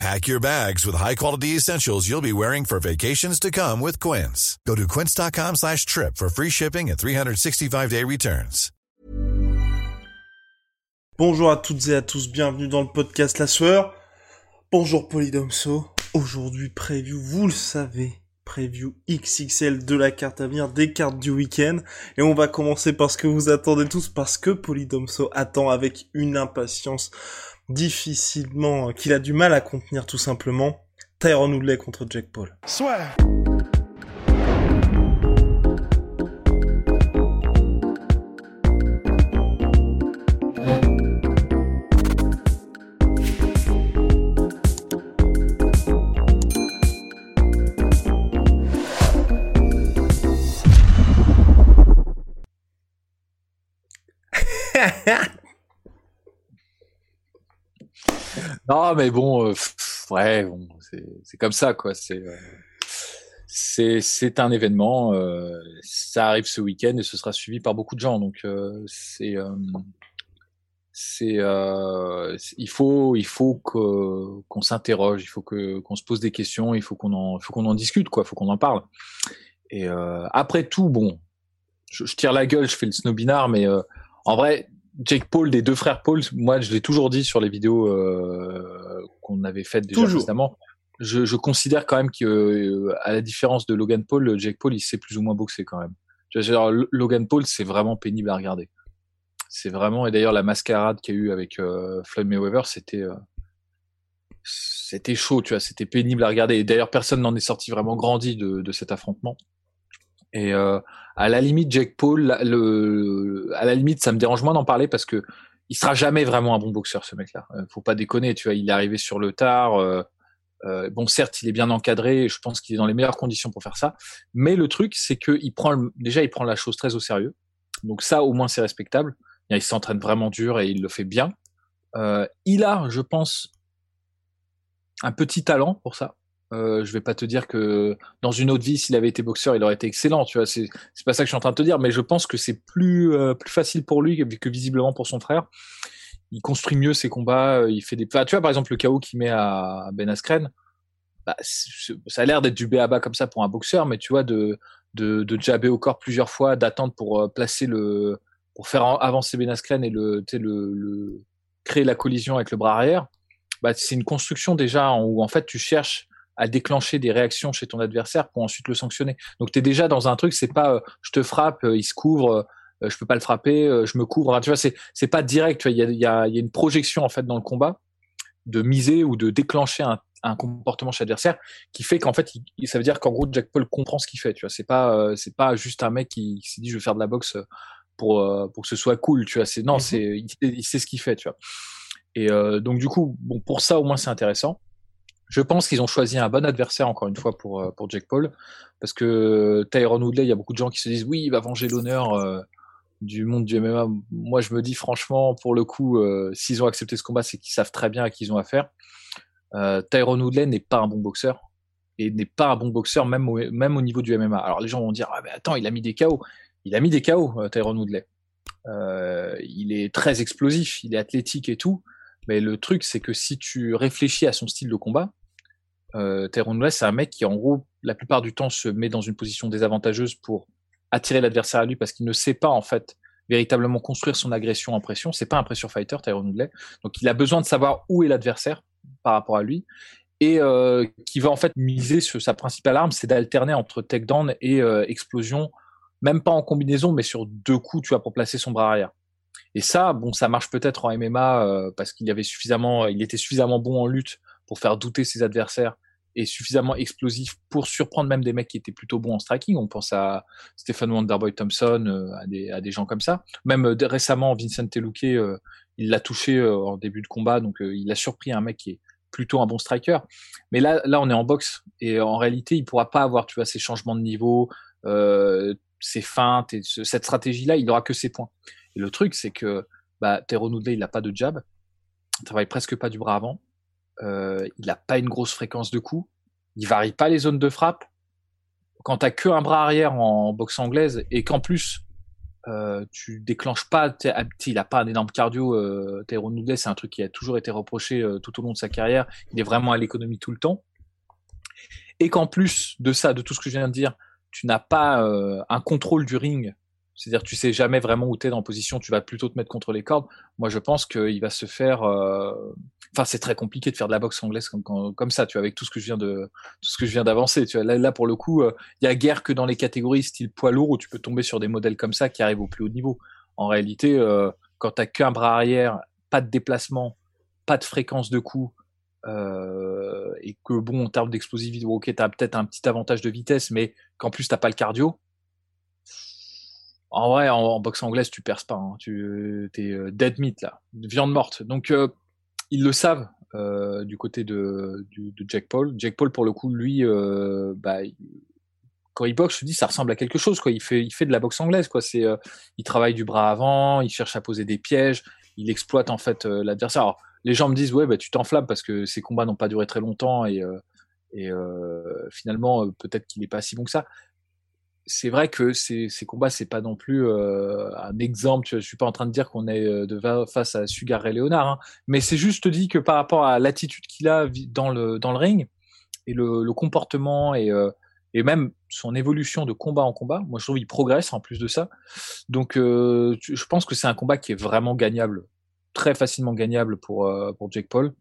Pack your bags with high-quality essentials you'll be wearing for vacations to come with Quince. Go to quince.com slash trip for free shipping and 365-day returns. Bonjour à toutes et à tous, bienvenue dans le podcast La Sueur. Bonjour Polydomso. Aujourd'hui, preview, vous le savez, preview XXL de la carte à venir, des cartes du week-end. Et on va commencer par ce que vous attendez tous, parce que Polydomso attend avec une impatience difficilement, qu'il a du mal à contenir tout simplement. Tyron Woodley contre Jack Paul. Soit. Non, mais bon, euh, pff, ouais, bon, c'est comme ça, quoi. C'est euh, c'est c'est un événement. euh, ça arrive ce week-end et ce sera suivi par beaucoup de gens. Donc euh, c'est euh, c'est euh, c'est- il faut il faut que qu'on s'interroge, il faut que qu'on se pose des questions, il faut qu'on en faut qu'on en discute, quoi. Faut qu'on en parle. Et après tout, bon, je, je tire la gueule, je fais le snobinard, mais en vrai, Jake Paul, des deux frères Paul, moi je l'ai toujours dit sur les vidéos euh, qu'on avait faites déjà Toujours. précédemment. Je, je considère quand même que, euh, à la différence de Logan Paul, Jake Paul, il sait plus ou moins boxer quand même. Tu vois, genre, Logan Paul, c'est vraiment pénible à regarder. C'est vraiment, et d'ailleurs la mascarade qu'il y a eu avec euh, Floyd Mayweather, c'était euh, c'était chaud, tu vois, c'était pénible à regarder. Et d'ailleurs, personne n'en est sorti vraiment grandi de, de cet affrontement. Et euh, à la limite, Jake Paul, à la limite, ça me dérange moins d'en parler parce que il sera jamais vraiment un bon boxeur, ce mec-là. Euh, Faut pas déconner, tu vois. Il est arrivé sur le tard. euh, euh, bon, certes, il est bien encadré. Je pense qu'il est dans les meilleures conditions pour faire ça. Mais le truc, c'est que il prend le- déjà, il prend la chose très au sérieux. Donc ça, au moins, c'est respectable. Il s'entraîne vraiment dur et il le fait bien. Il a, je pense, un petit talent pour ça. Euh, je vais pas te dire que dans une autre vie, s'il avait été boxeur, il aurait été excellent. Tu vois, c'est pas ça que je suis en train de te dire, mais je pense que c'est plus euh, plus facile pour lui que, que visiblement pour son frère. Il construit mieux ses combats. euh, Il fait des. Tu vois, par exemple, le KO qu'il met à Ben Askren, bah, ça a l'air d'être du béaba comme ça pour un boxeur, mais tu vois, de de, de jabber au corps plusieurs fois, d'attendre pour euh, placer le pour faire avancer Ben Askren et le, créer la collision avec le bras arrière. Bah, c'est une construction déjà où en fait tu cherches à déclencher des réactions chez ton adversaire pour ensuite le sanctionner. Donc tu es déjà dans un truc, c'est pas euh, je te frappe, euh, il se couvre, euh, je peux pas le frapper, je me couvre. Tu vois, c'est c'est pas direct. Tu vois, il y a, y, a, il y a une projection en fait dans le combat de miser ou de déclencher un, un comportement chez l'adversaire qui fait qu'en fait, il- ça veut dire qu'en gros Jack Paul comprend ce qu'il fait. Tu vois, c'est pas c'est pas juste un mec qui, qui s'est dit je vais faire de la boxe pour pour que ce soit cool. Tu vois, c'est non, Mhm. c'est il, sait- il sait ce qu'il fait. Tu vois. Et donc du coup, bon pour ça au moins c'est intéressant. Je pense qu'ils ont choisi un bon adversaire encore une fois pour euh, pour Jack Paul parce que Tyron Woodley, il y a beaucoup de gens qui se disent oui, il va venger l'honneur euh, du monde du MMA. Moi, je me dis franchement, pour le coup, euh, s'ils ont accepté ce combat, c'est qu'ils savent très bien à qui ils ont affaire. Euh, Tyron n'est pas un bon boxeur et n'est pas un bon boxeur même au, niveau du MMA. Alors les gens vont dire ah mais attends, il a mis des KO. Il a mis des KO, Tyron Woodley. Il est très explosif, il est athlétique et tout. Mais le truc, c'est que si tu réfléchis à son style de combat, euh, Tyrone Woodley, c'est un mec qui, en gros, la plupart du temps, se met dans une position désavantageuse pour attirer l'adversaire à lui parce qu'il ne sait pas, en fait, véritablement construire son agression en pression. C'est pas un pressure fighter, Tyrone Woodley. Donc, il a besoin de savoir où est l'adversaire par rapport à lui et euh, qui va, en fait, miser sur sa principale arme, c'est d'alterner entre takedown et euh, explosion, même pas en combinaison, mais sur deux coups, tu vois, pour placer son bras arrière. Et ça, bon, ça marche peut-être en MMA euh, parce qu'il avait suffisamment, il était suffisamment bon en lutte pour faire douter ses adversaires et suffisamment explosif pour surprendre même des mecs qui étaient plutôt bons en striking. On pense à Stephen Wonderboy Thompson, euh, à, des, gens comme ça. Même euh, récemment, Vincent Teluque, euh, il l'a touché euh, en début de combat, donc euh, il a surpris un mec qui est plutôt un bon striker. Mais là, là, on est en boxe et en réalité, il pourra pas avoir, tu vois, ces changements de niveau. Ses feintes et cette stratégie-là, il n'aura que ses points. Et le truc, c'est que bah, Tero il n'a pas de jab, il travaille presque pas du bras avant, euh, il n'a pas une grosse fréquence de coups, il varie pas les zones de frappe. Quand t'as que un bras arrière en boxe anglaise et qu'en plus euh, tu déclenches pas, il a pas un énorme cardio. Euh, Noodle, c'est un truc qui a toujours été reproché euh, tout au long de sa carrière. Il est vraiment à l'économie tout le temps. Et qu'en plus de ça, de tout ce que je viens de dire, tu n'as pas un contrôle du ring c'est-à-dire tu sais jamais vraiment où tu es dans position, tu vas plutôt te mettre contre les cordes. Moi, je pense qu'il va se faire. Euh, enfin, c'est très compliqué de faire de la boxe anglaise comme, comme, ça, tu vois, avec tout ce que je viens de tout ce que je viens d'avancer. Tu vois, là, là, pour le coup, euh, il y a guère que dans les catégories style poids lourd où tu peux tomber sur des modèles comme ça qui arrivent au plus haut niveau. En réalité, euh, quand t'as qu'un bras arrière, pas de déplacement, pas de fréquence de coup, euh, et que bon, en termes d'explosivité, ok, t'as peut-être un petit avantage de vitesse, mais qu'en plus t'as pas le cardio en vrai, en, boxe anglaise, tu perds pas. Hein. Tu es euh, dead meat là, viande morte. Donc euh, ils le savent euh, du côté de, Jack Paul. Jack Paul, pour le coup, lui, bah, quand il boxe, je te dis, ça ressemble à quelque chose. Il fait, de la boxe anglaise. Il travaille du bras avant, il cherche à poser des pièges, il exploite en fait l'adversaire. les gens me disent, ouais, bah, tu t'enflammes parce que ces combats n'ont pas duré très longtemps et finalement, peut-être qu'il n'est pas si bon que ça c'est vrai que ces, ces combats, c'est pas non plus euh, un exemple. Je suis pas en train de dire qu'on est euh, de face à Sugar et Léonard, hein, mais c'est juste dit que par rapport à l'attitude qu'il a dans le dans le ring et le, le comportement et euh, et même son évolution de combat en combat, moi je trouve qu'il progresse en plus de ça. Donc euh, je pense que c'est un combat qui est vraiment gagnable, très facilement gagnable pour pour Jake Paul,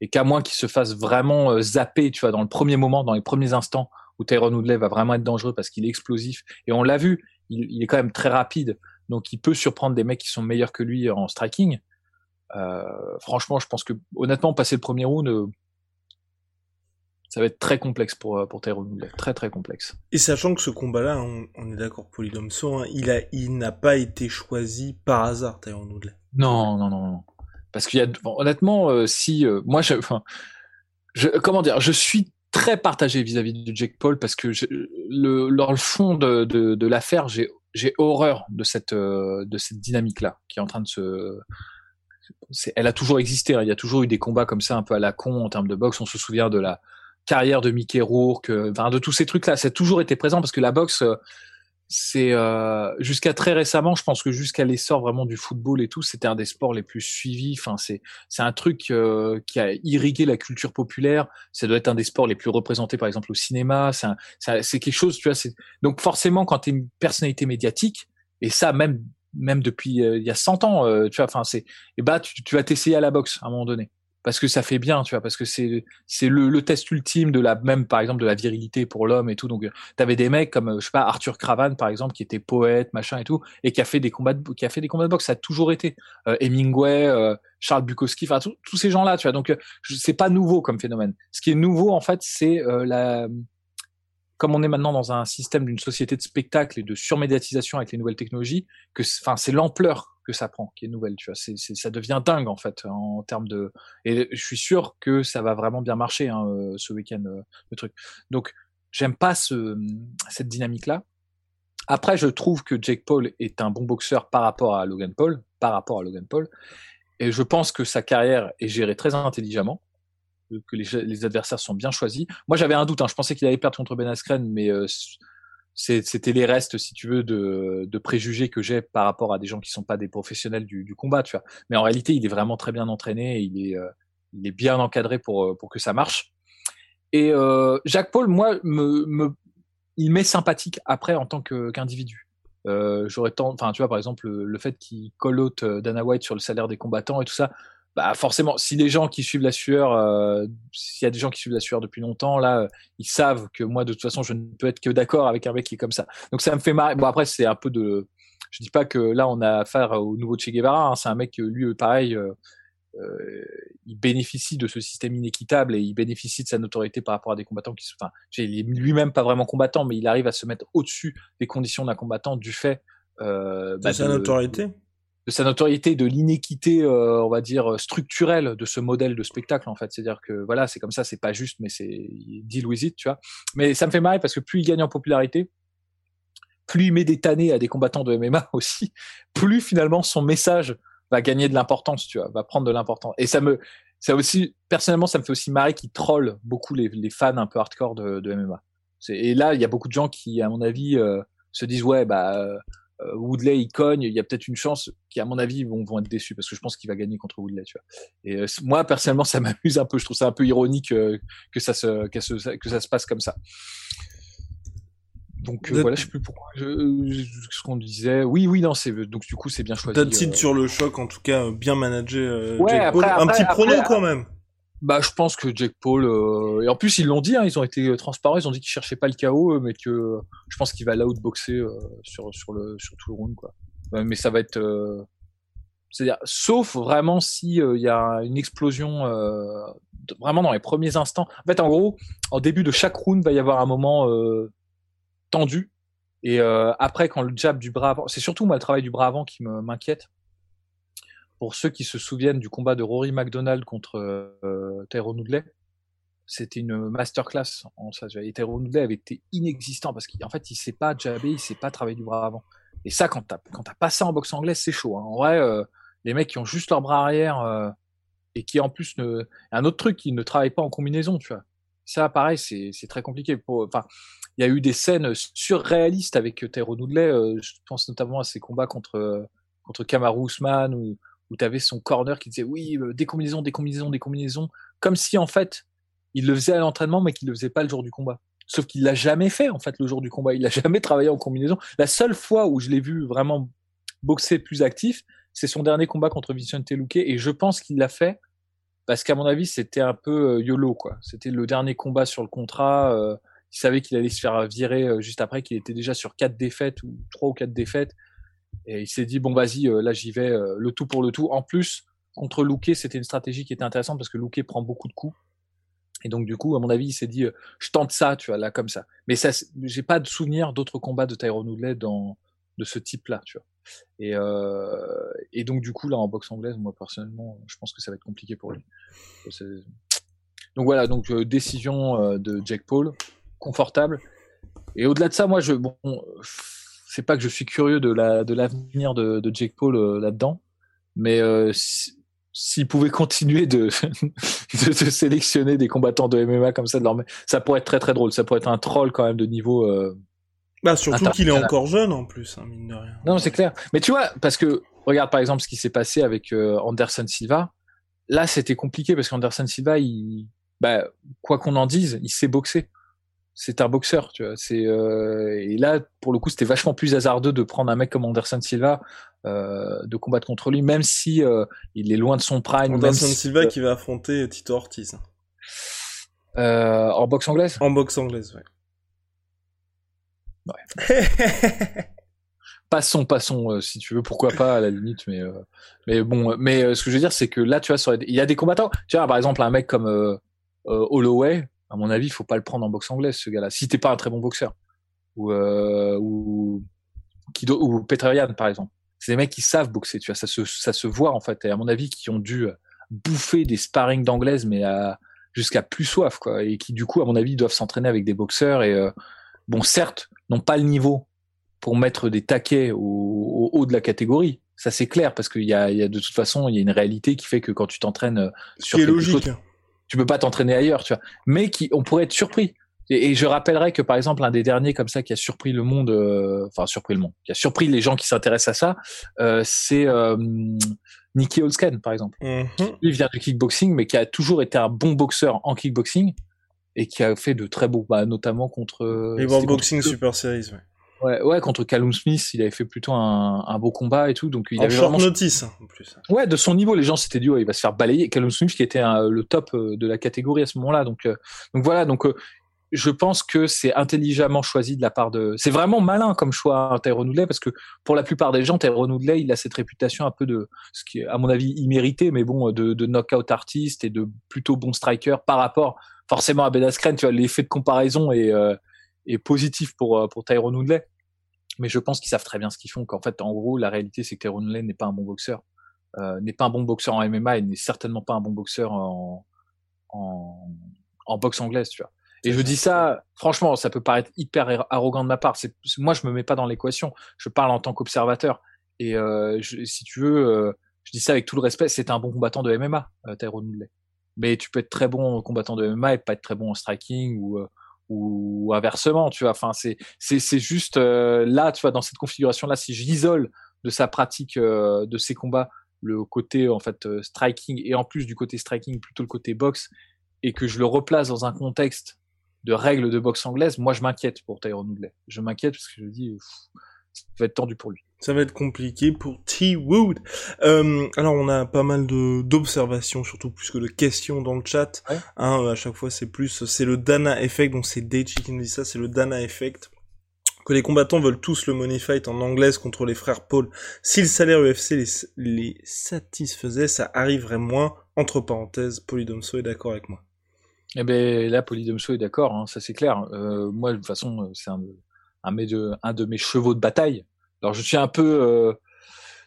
et qu'à moins qu'il se fasse vraiment zapper, tu vois, dans le premier moment, dans les premiers instants où Tyrone Woodley va vraiment être dangereux parce qu'il est explosif. Et on l'a vu, il, est quand même très rapide. Donc il peut surprendre des mecs qui sont meilleurs que lui en striking. Euh, franchement, je pense que honnêtement, passer le premier round, euh, ça va être très complexe pour, euh, pour Tyrone Woodley. Très très complexe. Et sachant que ce combat-là, on, est d'accord, Polydomso, hein, il, a, il n'a pas été choisi par hasard, Tyrone Woodley. Non, non, non, non. Parce qu'il y a, honnêtement, si, moi, je, je, comment dire, je suis très partagé vis-à-vis de Jake Paul parce que le, dans le fond de, de, de l'affaire, j'ai horreur de cette euh, de cette dynamique là qui est en train de se elle a toujours existé hein. il y a toujours eu des combats comme ça un peu à la con en termes de boxe on se souvient de la carrière de Mickey Rourke enfin de tous ces trucs là ça a toujours été présent parce que la boxe euh, c'est euh, jusqu'à très récemment, je pense que jusqu'à l'essor vraiment du football et tout, c'était un des sports les plus suivis. Enfin, c'est c'est un truc euh, qui a irrigué la culture populaire. Ça doit être un des sports les plus représentés, par exemple au cinéma. C'est c'est quelque chose, tu vois. Donc forcément, quand tu es une personnalité médiatique, et ça même même depuis euh, il y a 100 ans, euh, tu vois. Enfin, c'est et eh bah tu, tu vas t'essayer à la boxe à un moment donné parce que ça fait bien, tu vois, parce que c'est c'est le, le, test ultime de la même par exemple de la virilité pour l'homme et tout. Donc tu avais des mecs comme euh, je sais pas Arthur Cravan par exemple qui était poète machin et tout et qui a fait des combats de, qui a fait des combats de boxe, ça a toujours été euh, Hemingway, euh, Charles Bukowski, enfin tous ces gens là, tu vois. Donc c'est pas nouveau comme phénomène. Ce qui est nouveau en fait, c'est la comme on est maintenant dans un système d'une société de spectacle et de surmédiatisation avec les nouvelles technologies, que enfin c'est l'ampleur que ça prend qui est nouvelle. Tu vois, ça devient dingue en fait en termes de. Et je suis sûr que ça va vraiment bien marcher hein, euh, ce week-end euh, le truc. Donc j'aime pas ce, cette dynamique là. Après, je trouve que Jake Paul est un bon boxeur par rapport à Logan Paul, par rapport à Logan Paul, et je pense que sa carrière est gérée très intelligemment que les, adversaires sont bien choisis. Moi, j'avais un doute. Hein. Je pensais qu'il allait perdre contre Ben Askren, mais euh, c'était les restes, si tu veux, de, préjugés que j'ai par rapport à des gens qui sont pas des professionnels du, combat, tu vois. Mais en réalité, il est vraiment très bien entraîné. Et il est, euh, bien encadré pour euh, pour que ça marche. Et euh, Jacques Paul, moi, me, il m'est sympathique après en tant qu'individu. J'aurais tant, enfin, tu vois, par exemple, le, le fait qu'il collote Dana White sur le salaire des combattants et tout ça, bah forcément, si des gens qui suivent la sueur, euh, s'il y a des gens qui suivent la sueur depuis longtemps, là, ils savent que moi, de toute façon, je ne peux être que d'accord avec un mec qui est comme ça. Donc ça me fait marrer. Bon après, c'est un peu de, je dis pas que là on a affaire au nouveau Che Guevara. Hein. C'est un mec lui, pareil, euh, euh, il bénéficie de ce système inéquitable et il bénéficie de sa notoriété par rapport à des combattants qui, enfin, il est lui-même pas vraiment combattant, mais il arrive à se mettre au-dessus des conditions d'un combattant du fait euh, bah, de sa notoriété? de sa notoriété, de l'inéquité, euh, on va dire structurelle de ce modèle de spectacle en fait. C'est-à-dire que voilà, c'est comme ça, c'est pas juste, mais c'est deal tu vois. Mais ça me fait marrer parce que plus il gagne en popularité, plus il met des tannées à des combattants de MMA aussi, plus finalement son message va gagner de l'importance, tu vois, va prendre de l'importance. Et ça me, ça aussi, personnellement, ça me fait aussi marrer qu'il troll beaucoup les, fans un peu hardcore de, de MMA. Et là, il y a beaucoup de gens qui, à mon avis, euh, se disent ouais, bah euh, Woodley il cogne, il y a peut-être une chance qui, à mon avis, vont, vont être déçus parce que je pense qu'il va gagner contre Woodley, tu vois. Et euh, moi, personnellement, ça m'amuse un peu. Je trouve ça un peu ironique que ça se, que, que ça se passe comme ça. Donc voilà, je sais plus pourquoi. Je, ce qu'on disait. Oui, oui, non, c'est donc du coup c'est bien choisi. T'as sur le choc, en tout cas bien managé. ouais, après, un petit prono quand même. Bah, je pense que Jake Paul euh, et en plus ils l'ont dit, hein, ils ont été euh, transparents, ils ont dit qu'ils cherchaient pas le chaos, mais que je pense qu'il va l'outboxer euh, sur sur le sur tout le round quoi. mais ça va être, c'est-à-dire sauf vraiment si il y a une explosion vraiment dans les premiers instants. En fait, en gros, en début de chaque round va y avoir un moment tendu et après quand le jab du bras avant, c'est surtout moi le travail du bras avant qui m'inquiète pour ceux qui se souviennent du combat de Rory McDonald contre euh, Tyrone Woodley, c'était une masterclass en ça. Tyrone Woodley avait été inexistant parce qu'en fait, il sait pas jabber, il sait pas travailler du bras avant. Et ça, quand t'as quand t'as pas ça en boxe anglaise, c'est chaud. Hein. En vrai, euh, les mecs qui ont juste leur bras arrière euh, et qui en plus ne, un autre truc, qui ne travaillent pas en combinaison, tu vois. Ça, pareil, c'est très compliqué. Enfin, il y a eu des scènes surréalistes avec Tyrone Woodley. Euh, je pense notamment à ses combats contre contre Kamaru Usman ou où tu avais son corner qui disait oui, euh, des combinaisons, des combinaisons, des combinaisons, comme si en fait il le faisait à l'entraînement mais qu'il le faisait pas le jour du combat. Sauf qu'il l'a jamais fait en fait le jour du combat. Il a jamais travaillé en combinaison. La seule fois où je l'ai vu vraiment boxer plus actif, c'est son dernier combat contre Vicente Luque et je pense qu'il l'a fait parce qu'à mon avis c'était un peu euh, yolo quoi. C'était le dernier combat sur le contrat. Euh, il savait qu'il allait se faire virer juste après, qu'il était déjà sur quatre défaites ou trois ou quatre défaites et il s'est dit, bon, vas-y, euh, là, j'y vais, euh, le tout pour le tout. En plus, contre Luque, c'était une stratégie qui était intéressante parce que Luque prend beaucoup de coups. Et donc, du coup, à mon avis, il s'est dit, euh, je tente ça, tu vois, là, comme ça. Mais ça, j'ai pas de souvenir d'autres combats de Tyrone Woodley dans, de ce type-là, tu vois. Et, euh, et donc, du coup, là, en boxe anglaise, moi, personnellement, je pense que ça va être compliqué pour lui. Donc voilà, donc décision de Jack Paul, confortable. Et au-delà de ça, moi, je, bon, c'est pas que je suis curieux de la de l'avenir de, de Jake Paul euh, là-dedans, mais euh, s'il pouvait continuer de, de, sélectionner des combattants de MMA comme ça, de leur... ça pourrait être très très drôle. Ça pourrait être un troll quand même de niveau. Euh, bah surtout qu'il est encore jeune en plus, hein, mine de rien. Non, c'est clair. Mais tu vois, parce que regarde par exemple ce qui s'est passé avec Anderson Silva. Là, c'était compliqué parce qu'Anderson Silva, il, bah, quoi qu'on en dise, il s'est boxé c'est un boxeur, tu vois. C'est euh, et là pour le coup c'était vachement plus hasardeux de prendre un mec comme Anderson Silva euh, de combattre contre lui, même si euh, il est loin de son prime. Anderson Silva qui va affronter Tito Ortiz. En boxe anglaise? En boxe anglaise, ouais. Ouais. passons, passons, si tu veux, pourquoi pas à la limite, mais mais bon, mais ce que je veux dire c'est que là, tu vois, il y a des combattants. Tu vois, par exemple, un mec comme Holloway à mon avis, il faut pas le prendre en boxe anglaise, ce gars-là. Si t'es pas un très bon boxeur. Ou, euh, ou, ou Petrarian, par exemple. C'est des mecs qui savent boxer, tu vois. Ça se, ça se voit, en fait. Et à mon avis, qui ont dû bouffer des sparring d'anglaise, mais jusqu'à plus soif, quoi. Et qui, du coup, à mon avis, doivent s'entraîner avec des boxeurs et, euh, bon, certes, n'ont pas le niveau pour mettre des taquets au, haut de la catégorie. Ça, c'est clair, parce qu'il y y a, de toute façon, il y a une réalité qui fait que quand tu t'entraînes euh, sur quelque logique. Chose, tu peux pas t'entraîner ailleurs, tu vois. Mais qui, on pourrait être surpris. Et, je rappellerai que par exemple, un des derniers comme ça qui a surpris le monde, euh, enfin surpris le monde, qui a surpris les gens qui s'intéressent à ça, euh, c'est euh, Nicky Holsken par exemple. Mm Lui vient du kickboxing, mais qui a toujours été un bon boxeur en kickboxing et qui a fait de très beaux, bah, notamment contre. Les World Boxing Super Series, ouais. Ouais, ouais, contre Callum Smith, il avait fait plutôt un, un beau combat et tout, donc il en avait short notice en plus. Ouais, de son niveau, les gens s'étaient dit ouais, il va se faire balayer. Callum Smith qui était le top euh, de la catégorie à ce moment-là, donc euh, donc voilà, donc euh, je pense que c'est intelligemment choisi de la part de. C'est vraiment malin comme choix Tyrone Woodley parce que pour la plupart des gens, Tyrone Woodley, il a cette réputation un peu de ce qui est à mon avis immérité, mais bon, de, de knockout artiste et de plutôt bon striker par rapport forcément à Ben Askren. Tu vois, l'effet de comparaison est, est positif pour pour Tyrone Woodley mais je pense qu'ils savent très bien ce qu'ils font. Qu'en fait, en gros, la réalité, c'est que Tyrone Lane n'est pas un bon boxeur, euh, n'est pas un bon boxeur en MMA et n'est certainement pas un bon boxeur en, en, en boxe anglaise, tu vois. Et je dis ça, franchement, ça peut paraître hyper arrogant de ma part. C'est, moi, je me mets pas dans l'équation. Je parle en tant qu'observateur. Et euh, si tu veux, euh, je dis ça avec tout le respect, c'est un bon combattant de MMA, euh, Tyrone Woodley. Mais tu peux être très bon combattant de MMA et pas être très bon en striking ou euh, ou inversement, tu vois. Enfin, c'est c'est juste euh, là, tu vois, dans cette configuration là, si j'isole de sa pratique de ses combats le côté en fait striking et en plus du côté striking plutôt le côté boxe et que je le replace dans un contexte de règles de boxe anglaise, moi je m'inquiète pour Tyrone Woodley. Je m'inquiète parce que je dis ça va être tendu pour lui. Ça va être compliqué pour T. Wood. Euh, alors on a pas mal de d'observations, surtout plus que de questions dans le chat. Hein, à chaque fois c'est plus, c'est le Dana Effect, donc c'est Daichi qui nous dit ça, c'est le Dana Effect. Que les combattants veulent tous le money fight en anglaise contre les frères Paul. Si le salaire UFC les, les satisfaisait, ça arriverait moins. Entre parenthèses, Polydomso est d'accord avec moi. Eh ben là, Polydomso est d'accord, hein, ça c'est clair. Euh, moi, de toute façon, c'est un, un, de, un de mes chevaux de bataille alors je suis un peu, euh,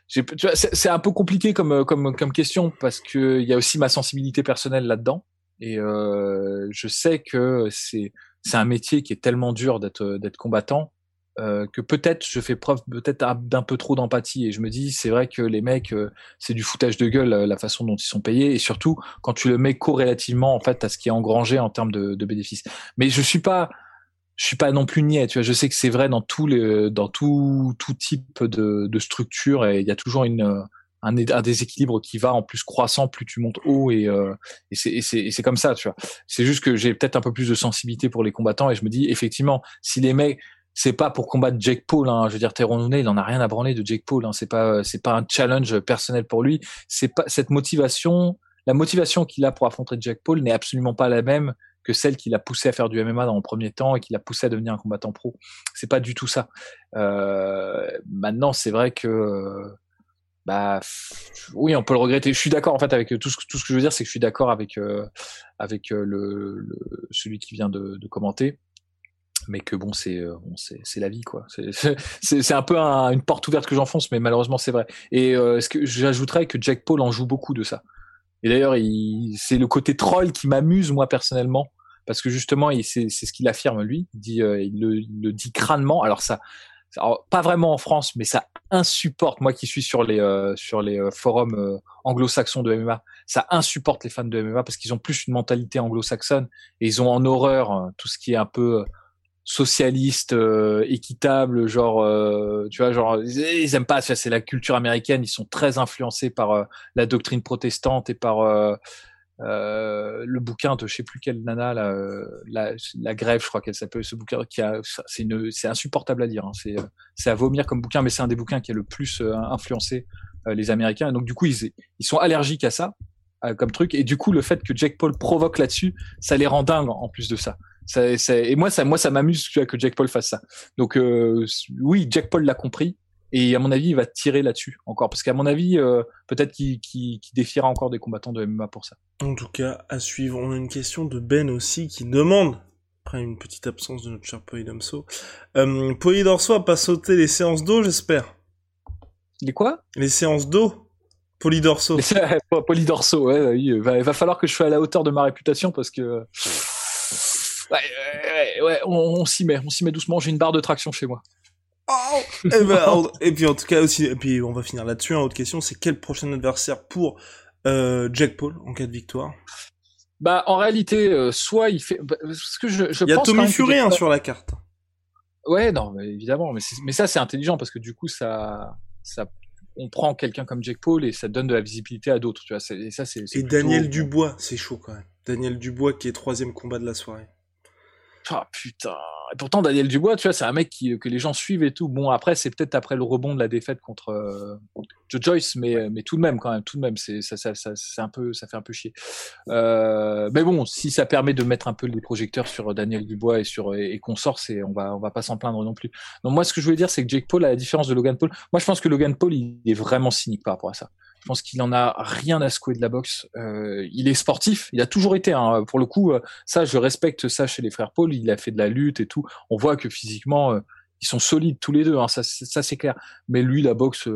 c'est un peu compliqué comme euh, comme comme question parce que il y a aussi ma sensibilité personnelle là-dedans et euh, je sais que c'est c'est un métier qui est tellement dur d'être d'être combattant euh, que peut-être je fais preuve peut-être d'un peu trop d'empathie et je me dis c'est vrai que les mecs euh, c'est du foutage de gueule la façon dont ils sont payés et surtout quand tu le mets corrélativement en fait à ce qui est engrangé en termes de, de bénéfices. Mais je suis pas je suis pas non plus niais, tu vois. Je sais que c'est vrai dans tous les, dans tout, tout type de, de structure et il y a toujours une, un, un, déséquilibre qui va en plus croissant plus tu montes haut et, euh, et c'est, comme ça, tu vois. C'est juste que j'ai peut-être un peu plus de sensibilité pour les combattants et je me dis effectivement, si les mecs, c'est pas pour combattre Jake Paul, hein, je veux dire, Tyrone il en a rien à branler de Jake Paul, hein, c'est pas, c'est pas un challenge personnel pour lui, c'est pas cette motivation, la motivation qu'il a pour affronter Jake Paul n'est absolument pas la même que celle qui l'a poussé à faire du MMA dans le premier temps et qui l'a poussé à devenir un combattant pro. C'est pas du tout ça. Euh, maintenant, c'est vrai que bah oui, on peut le regretter. Je suis d'accord en fait avec tout ce, tout ce que je veux dire, c'est que je suis d'accord avec euh, avec euh, le, celui qui vient de, commenter mais que bon c'est bon, c'est la vie quoi c'est un peu un, une porte ouverte que j'enfonce mais malheureusement c'est vrai et que j'ajouterais que Jack Paul en joue beaucoup de ça? Et d'ailleurs c'est le côté troll qui m'amuse moi personnellement parce que justement, c'est ce qu'il affirme lui. Il, euh, le, dit crânement. Alors ça, pas vraiment en France, mais ça insupporte. Moi qui suis sur les euh, euh, forums anglo-saxons de MMA, ça insupporte les fans de MMA parce qu'ils ont plus une mentalité anglo-saxonne et ils ont en horreur tout ce qui est un peu socialiste, équitable, genre, tu vois, genre, ils aiment pas. C'est la culture américaine. Ils sont très influencés par la doctrine protestante et par euh, le bouquin de je sais plus quelle nana la, la, la grève je crois qu'elle s'appelle ce bouquin qui a c'est c'est insupportable à lire hein. c'est c'est à vomir comme bouquin mais c'est un des bouquins qui a le plus euh, influencé euh, les américains et donc du coup ils ils sont allergiques à ça comme truc et du coup le fait que Jack Paul provoque là-dessus ça les rend dingues en plus de ça ça, ça et moi ça moi ça m'amuse que Jack Paul fasse ça donc oui Jack Paul l'a compris et à mon avis, il va tirer là-dessus encore. Parce qu'à mon avis, euh, peut-être qu'il défiera encore des combattants de MMA pour ça. En tout cas, à suivre. On a une question de Ben aussi qui demande, après une petite absence de notre cher Polydorso, euh, Polydorso a pas sauté les séances d'eau, j'espère Les quoi? Les séances d'eau Polydorso. Polydorso, ouais, oui. Il va, falloir que je sois à la hauteur de ma réputation parce que... Ouais, ouais, ouais on, on s'y met, on s'y met doucement. J'ai une barre de traction chez moi. Oh et, eh ben, et, puis en tout cas aussi, et puis on va finir là-dessus. Hein, autre question, c'est quel prochain adversaire pour euh, Jack Paul en cas de victoire? Bah en réalité, euh, soit il fait, bah, parce que je, je il y a Tommy Fury hein, sur la carte. Ouais, non, mais évidemment, mais, mais ça c'est intelligent parce que du coup ça, ça, on prend quelqu'un comme Jack Paul et ça donne de la visibilité à d'autres, tu vois. Et ça c'est. Et Daniel Dubois, c'est chaud quand même. Daniel Dubois qui est troisième combat de la soirée. Ah putain. Et pourtant Daniel Dubois, tu vois, c'est un mec qui, que les gens suivent et tout. Bon après, c'est peut-être après le rebond de la défaite contre euh, Joe Joyce, mais mais tout de même quand même, tout de même, c'est ça, ça, ça c'est un peu, ça fait un peu chier. Euh, mais bon, si ça permet de mettre un peu les projecteurs sur Daniel Dubois et sur et, qu'on sort, c'est on va on va pas s'en plaindre non plus. Donc moi, ce que je voulais dire, c'est que Jake Paul, à la différence de Logan Paul, moi je pense que Logan Paul, il est vraiment cynique par rapport à ça. Je pense qu'il en a rien à secouer de la boxe. Euh, il est sportif, il a toujours été. Hein, pour le coup, euh, ça, je respecte ça chez les frères Paul. Il a fait de la lutte et tout. On voit que physiquement, euh, ils sont solides tous les deux. Hein, ça, ça c'est clair. Mais lui, la boxe,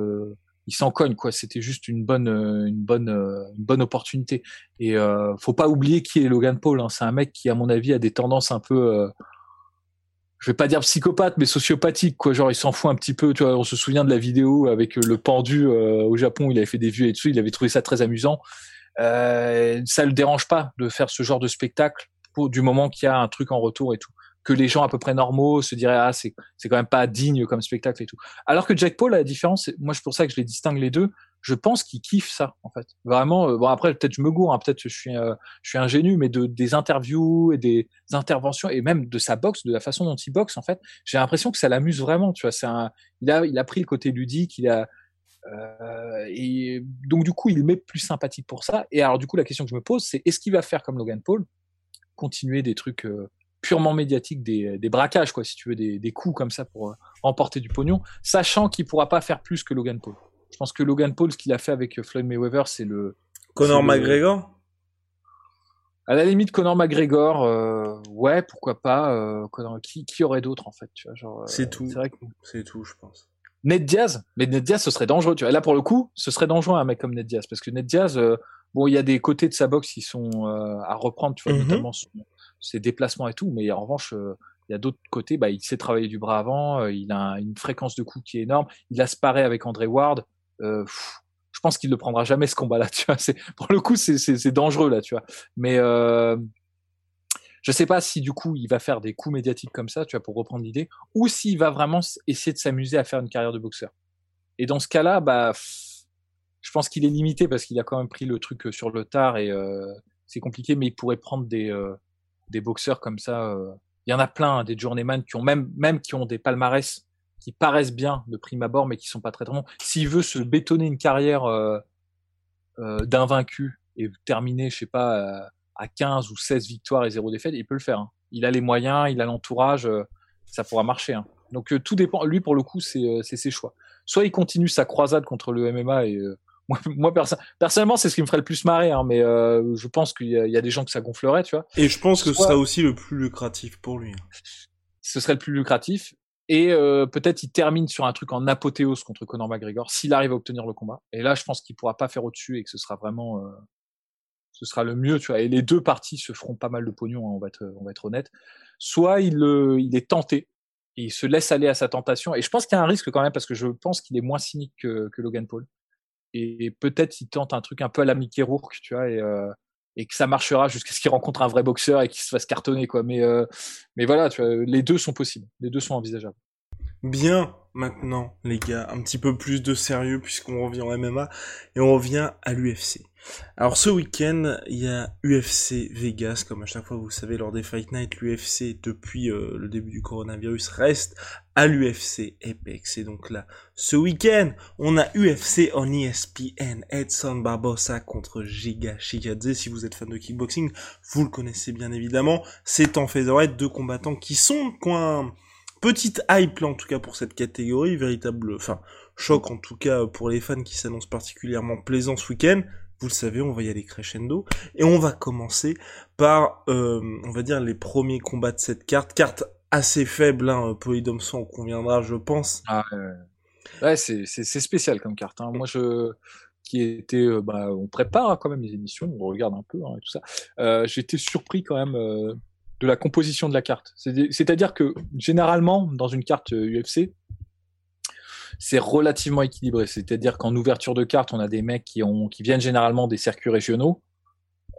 il s'en cogne quoi. C'était juste une bonne, une bonne, une bonne opportunité. Et faut pas oublier qui est Logan Paul. Hein. C'est un mec qui, à mon avis, a des tendances un peu je vais pas dire psychopathe, mais sociopathique, quoi. Genre, il s'en fout un petit peu. Tu vois, on se souvient de la vidéo avec le pendu euh, au Japon. Il avait fait des vues et tout. Il avait trouvé ça très amusant. Euh, ça le dérange pas de faire ce genre de spectacle pour, du moment qu'il y a un truc en retour et tout. Que les gens à peu près normaux se diraient ah c'est c'est quand même pas digne comme spectacle et tout. Alors que Jack Paul, la différence, moi c'est pour ça que je les distingue les deux je pense qu'il kiffe ça en fait. Vraiment. Euh, bon après peut-être je me gourre, hein, peut-être je suis euh, je suis ingénu, mais de des interviews et des interventions et même de sa boxe, de la façon dont il boxe en fait, j'ai l'impression que ça l'amuse vraiment. Tu vois, c'est un, il a il a pris le côté ludique, il a euh, et donc du coup il met plus sympathique pour ça. Et alors du coup la question que je me pose c'est est-ce qu'il va faire comme Logan Paul, continuer des trucs purement médiatiques, des, des braquages quoi, si tu veux, des, des coups comme ça pour remporter du pognon, sachant qu'il pourra pas faire plus que Logan Paul? Je pense que Logan Paul, ce qu'il a fait avec Floyd Mayweather, c'est le. Conor McGregor? À la limite, Conor McGregor, euh, ouais, pourquoi pas. Euh, qui, qui aurait d'autres, en fait tu vois, genre, C'est euh, tout. C'est vrai que... C'est tout, je pense. Ned Diaz, mais Ned Diaz, ce serait dangereux. Tu vois. là, pour le coup, ce serait dangereux un mec comme Ned Diaz, parce que Ned Diaz, euh, bon, il y a des côtés de sa boxe qui sont euh, à reprendre, tu vois, mm-hmm. notamment ses déplacements et tout, mais en revanche, il y a d'autres côtés, bah, il sait travailler du bras avant, il a une fréquence de coups qui est énorme, il a sparé avec André Ward, euh, je pense qu'il ne prendra jamais ce combat-là. Tu vois, c'est pour le coup, c'est dangereux là, tu vois. Mais euh, je sais pas si du coup il va faire des coups médiatiques comme ça, tu vois, pour reprendre l'idée, ou s'il va vraiment essayer de s'amuser à faire une carrière de boxeur. Et dans ce cas-là, bah, je pense qu'il est limité parce qu'il a quand même pris le truc euh, sur le tard et euh, c'est compliqué, mais il pourrait prendre des euh, des boxeurs comme ça. Il y en a plein, hein, des journeyman qui ont même même qui ont des palmarès qui paraissent bien de prime abord, mais qui sont pas très très bons. S'il veut se bétonner une carrière euh, euh, d'invaincu et terminer, je sais pas, euh, à 15 ou 16 victoires et 0 défaite, il peut le faire. Hein. Il a les moyens, il a l'entourage, euh, ça pourra marcher. Hein. Donc tout dépend. Lui, pour le coup, c'est ses choix. Soit il continue sa croisade contre le MMA et moi, moi personnellement, c'est ce qui me ferait le plus marrer, hein, mais euh, je pense qu'il y, y, a des gens que ça gonflerait, tu vois. Et je pense que ce sera aussi le plus lucratif pour lui. Ce serait le plus lucratif. Et euh, peut-être il termine sur un truc en apothéose contre Conor McGregor s'il arrive à obtenir le combat. Et là, je pense qu'il pourra pas faire au-dessus et que ce sera vraiment, euh, ce sera le mieux, tu vois. Et les deux parties se feront pas mal de pognon, hein, on va être, on va être honnête. Soit il, il est tenté et il se laisse aller à sa tentation. Et je pense qu'il y a un risque quand même parce que je pense qu'il est moins cynique que, Logan Paul. Et peut-être il tente un truc un peu à la Mickey Rourke, tu vois. Euh, et que ça marchera jusqu'à ce qu'il rencontre un vrai boxeur et qu'il se fasse cartonner quoi. Mais euh, mais voilà, tu vois, les deux sont possibles, les deux sont envisageables. Bien, maintenant les gars, un petit peu plus de sérieux puisqu'on revient en MMA et on revient à l'UFC. Alors ce week-end, il y a UFC Vegas, comme à chaque fois vous savez lors des Fight Night, l'UFC depuis euh, le début du coronavirus reste à l'UFC Apex. Et donc là, ce week-end, on a UFC en ESPN, Edson Barbosa contre Giga Shikadze. Si vous êtes fan de kickboxing, vous le connaissez bien évidemment. C'est en featherweight, deux combattants qui sont quoi petite hype là en tout cas pour cette catégorie, véritable, enfin choc en tout cas pour les fans qui s'annoncent particulièrement plaisant ce week-end. Vous le savez, on va y aller crescendo. Et on va commencer par, euh, on va dire, les premiers combats de cette carte. Carte assez faible, hein, Polydomson, on conviendra, je pense. Ah, ouais, c'est, spécial comme carte. Hein. Moi, je qui était, euh, bah, on prépare quand même les émissions, on regarde un peu hein, et tout ça. Euh, J'étais surpris quand même de la composition de la carte. C'est-à-dire que généralement, dans une carte UFC, c'est relativement équilibré. C'est-à-dire qu'en ouverture de carte, on a des mecs qui, viennent généralement des circuits régionaux,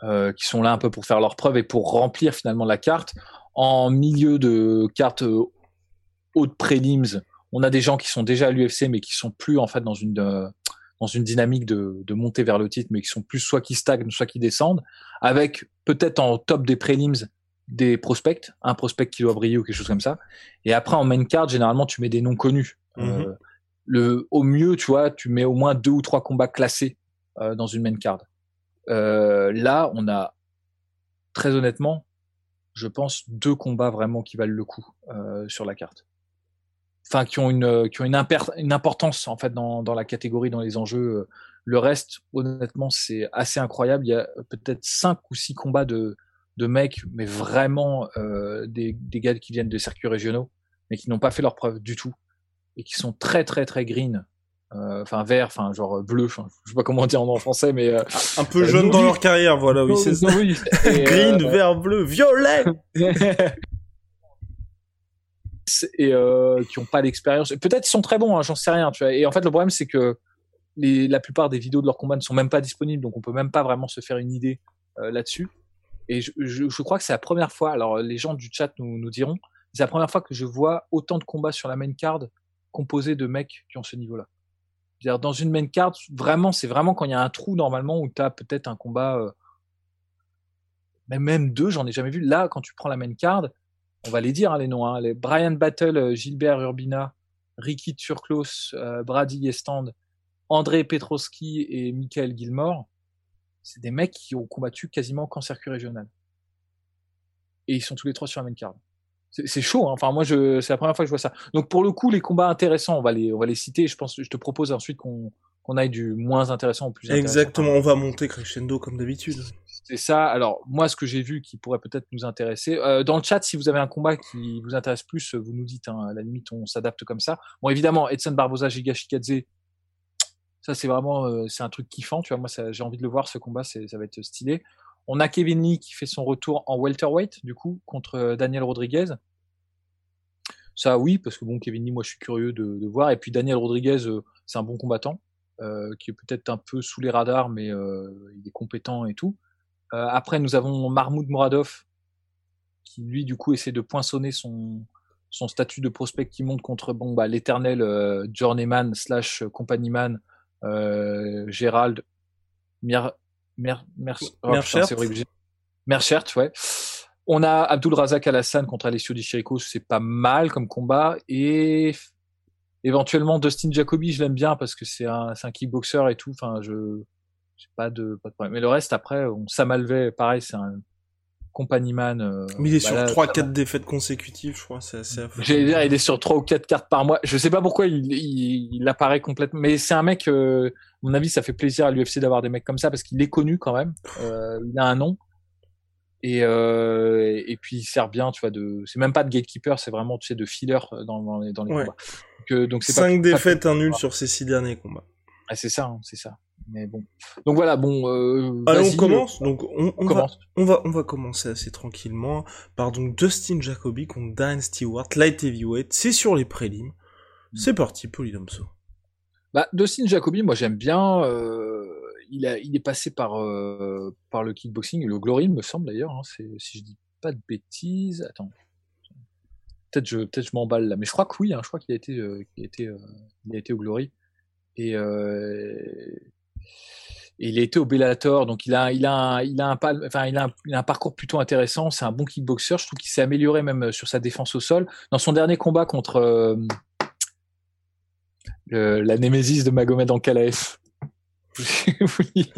euh, qui sont là un peu pour faire leur preuve et pour remplir finalement la carte. En milieu de carte euh, haute prélims, on a des gens qui sont déjà à l'UFC mais qui sont plus en fait dans une euh, dans une dynamique de, de montée vers le titre, mais qui sont plus soit qui stagnent, soit qui descendent, avec peut-être en top des prélims des prospects, un prospect qui doit briller ou quelque chose comme ça. Et après en main card, généralement tu mets des noms connus. Euh, le, au mieux, tu vois, tu mets au moins deux ou trois combats classés euh, dans une main card. Euh, là, on a très honnêtement, je pense, deux combats vraiment qui valent le coup sur la carte. Enfin, qui ont une, qui ont une, une importance en fait dans, dans la catégorie, dans les enjeux. Le reste, honnêtement, c'est assez incroyable. Il y a peut-être cinq ou six combats de, de mecs, mais vraiment euh, des, des gars qui viennent de circuits régionaux, mais qui n'ont pas fait leur preuve du tout et qui sont très très très green enfin vert, enfin genre bleu, je sais pas comment dire en français, mais un peu jaune dans leur carrière, voilà, oui, c'est ça. Green, vert, bleu, violet. et euh, qui ont pas d'expérience. Peut-être ils sont très bons, hein, j'en sais rien. Tu vois. Et en fait, le problème c'est que les, la plupart des vidéos de leur combat ne sont même pas disponibles, donc on peut même pas vraiment se faire une idée euh, là-dessus. Et je, crois que c'est la première fois. Alors les gens du chat nous, diront, c'est la première fois que je vois autant de combats sur la main card composés de mecs qui ont ce niveau-là. Dans une main card, vraiment, c'est vraiment quand il y a un trou normalement où tu as peut-être un combat, euh, même, deux, j'en ai jamais vu. Là, quand tu prends la main card, on va les dire hein, les noms, hein, les Brian Battle, euh, Gilbert Urbina, Ricky Turklos, euh, Brady Estand, André Petroski et Michael Gilmore, c'est des mecs qui ont combattu quasiment qu'en circuit régional. Et ils sont tous les trois sur la même carte. C'est chaud, hein. enfin moi je c'est la première fois que je vois ça. Donc pour le coup les combats intéressants, on va les on va les citer. Je pense je te propose ensuite qu'on qu'on aille du moins intéressant au plus intéressant. Exactement, on va monter crescendo comme d'habitude. C'est ça. Alors moi, ce que j'ai vu qui pourrait peut-être nous intéresser. Euh, dans le chat, si vous avez un combat qui vous intéresse plus, vous nous dites. Hein, à la limite, on s'adapte comme ça. Bon, évidemment, Edson Barbosa, Giga Shikadze, ça c'est vraiment euh, c'est un truc kiffant. Tu vois, moi, j'ai envie de le voir ce combat. Ça va être stylé. On a Kevin Lee qui fait son retour en welterweight du coup contre euh, Daniel Rodriguez. Ça, oui, parce que bon, Kevin Lee, moi, je suis curieux de, de voir. Et puis Daniel Rodriguez, euh, c'est un bon combattant. Qui est peut-être un peu sous les radars, mais il est compétent et tout. Après, nous avons Mahmoud Muradov, qui lui, du coup, essaie de poinçonner son, statut de prospect qui monte contre bon, bah, l'éternel journeyman slash compagnieman euh, Gérald Mer, Mer, Mer, oh, Merchert, ouais. On a Abdul Razak Alassane contre Alessio Di Chirico, c'est pas mal comme combat. Et éventuellement Dustin Jacoby, je l'aime bien parce que c'est un, un kickboxer et tout. Enfin, je j'ai pas de, pas de problème. Mais le reste, après, on Samalvé, pareil, c'est un compagnie man. Euh, mais il est bah sur 3-4 défaites consécutives, je crois. C'est assez J'allais dire, il est sur 3 ou 4 cartes par mois. Je sais pas pourquoi il, il, il apparaît complètement. Mais c'est un mec, euh, à mon avis, ça fait plaisir à l'UFC d'avoir des mecs comme ça parce qu'il est connu quand même. Euh, il a un nom. Et, euh, et puis il sert bien, tu vois, de. C'est même pas de gatekeeper, c'est vraiment, tu sais, de filler dans, dans les, dans les combats. Donc, donc c'est 5 défaites, un nul sur ces 6 derniers combats. Ah, c'est ça, hein, c'est ça mais bon. Donc voilà, bon. Euh, Allez, on commence. Donc on, on, commence. Va, on va on va commencer assez tranquillement par donc Dustin Jacoby contre Dan Stewart, light heavyweight. C'est sur les prélims. Mm. C'est parti, Polydomso. Bah Dustin Jacoby, moi j'aime bien. Euh, il a il est passé par euh, par le kickboxing, le Glory, il me semble d'ailleurs. Hein, si je dis pas de bêtises. Attends. Peut-être je peut-être je m'emballe là, mais je crois que oui. Hein, je crois qu'il a été a été il a été au Glory. Et euh, il a été au Bellator, donc il a, il a, il a un, enfin, il a un, il a un parcours plutôt intéressant. C'est un bon kickboxer. Je trouve qu'il s'est amélioré même euh, sur sa défense au sol. Dans son dernier combat contre euh, le, la némésis de Magomed Ankalaev. oui.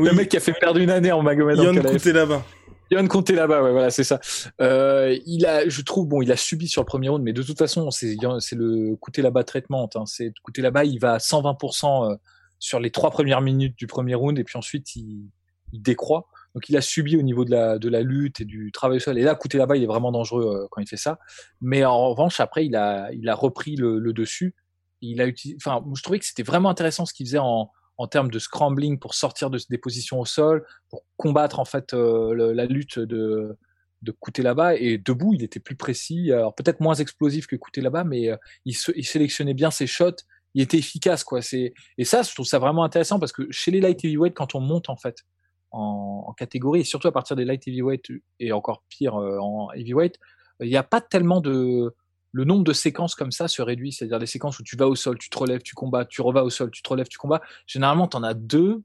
Le mec qui a fait perdre une année en Magomed Yann Ankalaev. là-bas. Yann Conté là-bas, ouais, voilà, c'est ça. Euh, il a, je trouve, bon, il a subi sur le premier round, mais de toute façon, c'est, le Côté là-bas traitement. Hein. C'est Côté là-bas, il va à 120% sur les trois premières minutes du premier round et puis ensuite il, décroît. Donc il a subi au niveau de la, lutte et du travail au sol. Et là, écoutez là-bas, il est vraiment dangereux euh, quand il fait ça. Mais en revanche, après, il a, repris le, dessus. Il a utilisé, enfin, je trouvais que c'était vraiment intéressant ce qu'il faisait en, termes de scrambling pour sortir de des positions au sol, pour combattre en fait euh, la lutte de de là-bas et debout il était plus précis alors peut-être moins explosif que Couté là-bas mais euh, il sélectionnait bien ses shots il était efficace quoi. C'est et ça, je trouve ça vraiment intéressant parce que chez les light heavyweight, quand on monte en fait en, catégorie et surtout à partir des light heavyweight et encore pire euh, en heavyweight, il n'y a pas tellement de le nombre de séquences comme ça se réduit, c'est-à-dire des séquences où tu vas au sol, tu te relèves, tu combats, tu revas au sol, tu te relèves, tu combats. Généralement, tu en as deux,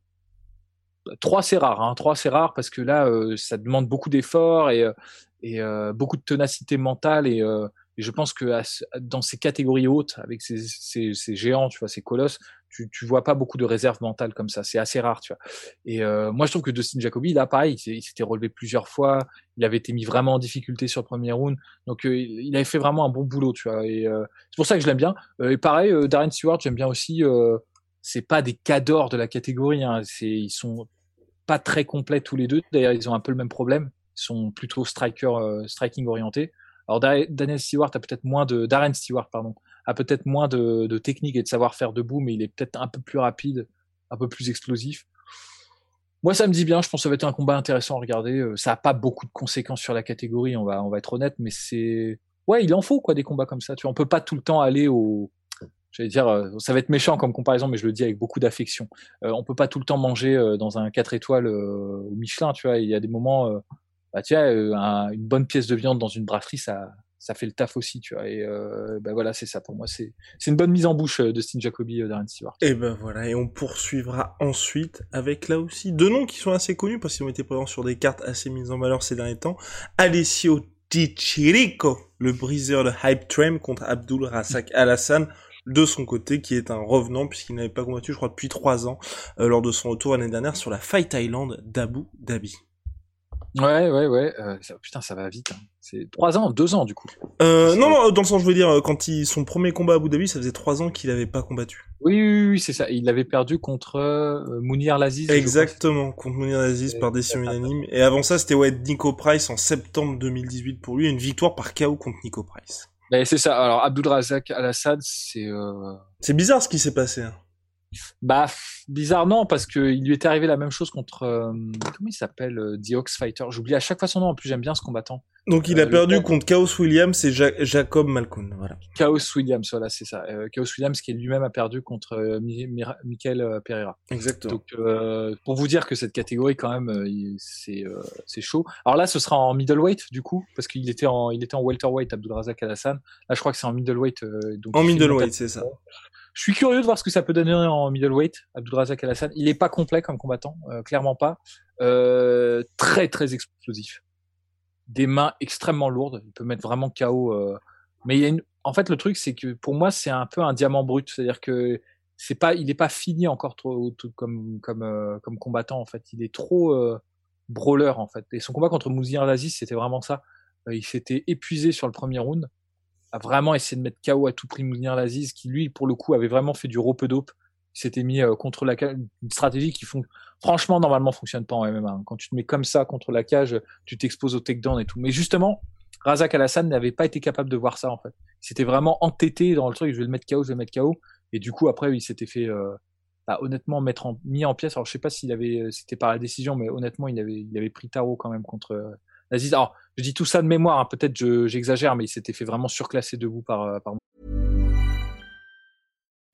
trois c'est rare, hein. trois c'est rare parce que là, euh, ça demande beaucoup d'efforts et, et euh, beaucoup de ténacité mentale et, et je pense que dans ces catégories hautes, avec ces, géants, tu vois, ces colosses, tu, tu vois pas beaucoup de réserve mentale comme ça. C'est assez rare, tu vois. Et euh, moi, je trouve que Dustin Jacoby, là, pareil, il s'était relevé plusieurs fois. Il avait été mis vraiment en difficulté sur le premier round. Donc, euh, il avait fait vraiment un bon boulot, tu vois. Euh, c'est pour ça que je l'aime bien. Et pareil, Darren Stewart, j'aime bien aussi. c'est pas des cadors de la catégorie. Hein. C'est, ils sont pas très complets tous les deux. D'ailleurs, ils ont un peu le même problème. Ils sont plutôt striker, striking orientés. Alors Daniel Stewart a peut-être moins de Darren Stewart pardon a peut-être moins de, technique et de savoir-faire debout, mais il est peut-être un peu plus rapide, un peu plus explosif. Moi, ça me dit bien. Je pense que ça va être un combat intéressant à regarder. Euh, ça a pas beaucoup de conséquences sur la catégorie, on va, on va être honnête, mais c'est, ouais, il en faut quoi des combats comme ça. Tu vois, on peut pas tout le temps aller au, j'allais dire, euh, ça va être méchant comme comparaison, mais je le dis avec beaucoup d'affection. Euh, on peut pas tout le temps manger euh, dans un 4 étoiles au Michelin, tu vois. Il y a des moments, bah, tu vois, une bonne pièce de viande dans une brasserie, ça, ça fait le taf aussi, tu vois. Et ben voilà, c'est ça pour moi. C'est, c'est une bonne mise en bouche de Steve Jacoby, Darren Stewart. Et ben voilà, et on poursuivra ensuite avec là aussi deux noms qui sont assez connus parce qu'ils ont été présents sur des cartes assez mises en valeur ces derniers temps. Alessio Tichirico, le briseur de Hype Train contre Abdul Razak Al-Hassan de son côté, qui est un revenant puisqu'il n'avait pas combattu, je crois, depuis trois ans euh, lors de son retour l'année dernière sur la Fight Island d'Abu Dhabi. Ouais, ouais, ouais. Euh, putain, ça va vite. Hein. C'est trois ans, deux ans du coup. Euh, non, non, dans le sens, je veux dire, quand il son premier combat à Abu Dhabi, ça faisait trois ans qu'il n'avait pas combattu. Oui, oui, oui, c'est ça. Il avait perdu contre euh, Mounir Laziz. Exactement, contre Mounir Laziz par décision unanime. Et avant ça, c'était ouais Nico Price en septembre 2018 pour lui, une victoire par KO contre Nico Price. Ben, c'est ça. Alors Abdulrazak Al-Assad, c'est. Euh... C'est bizarre ce qui s'est passé. Hein. Bah bizarre non parce que il lui était arrivé la même chose contre euh, comment il s'appelle euh, The Ox Fighter. J'oublie à chaque fois son nom. En plus j'aime bien ce combattant. Donc il a euh, perdu contre Chaos Williams et Jacob. Voilà. Chaos Williams, voilà c'est ça. Chaos Williams qui lui-même a perdu contre Michael Pereira. Exactement. Donc pour vous dire que cette catégorie quand même c'est c'est chaud. Alors là ce sera en middleweight du coup parce qu'il était en il était en welterweight Abdulrazak Al-Hassan. Là je crois que c'est en middleweight. donc en middleweight c'est ça. Je suis curieux de voir ce que ça peut donner en middleweight, Abdulrazak Al-Hassan. Il est pas complet comme combattant, euh, clairement pas. Euh, très très explosif. Des mains extrêmement lourdes. Il peut mettre vraiment KO. Euh. Mais il y a une... en fait, le truc, c'est que pour moi, c'est un peu un diamant brut. C'est-à-dire que c'est pas, il est pas fini encore trop, comme comme euh, comme combattant. En fait, il est trop brawler en fait. Et son combat contre Mouzir Aziz, c'était vraiment ça. il s'était épuisé sur le premier round a vraiment essayé de mettre KO à tout prix Mounir Laziz, qui lui, pour le coup, avait vraiment fait du rope dope. Il s'était mis euh, contre la cage, une stratégie qui franchement, normalement, fonctionne pas en MMA. Hein. Quand tu te mets comme ça contre la cage, tu t'exposes au takedown et tout. Mais justement, Razak Al-Hassan n'avait pas été capable de voir ça, en fait. Il s'était vraiment entêté dans le truc, je vais le mettre KO, je vais le mettre KO. Et du coup, après, il s'était fait, euh, bah, honnêtement, mettre en, mis en pièces. Alors, je sais pas s'il avait, euh, c'était par la décision, mais honnêtement, il avait, il avait pris tarot quand même contre, alors, je dis tout ça de mémoire, hein, peut-être j'exagère, mais il s'était fait vraiment surclasser debout par, par.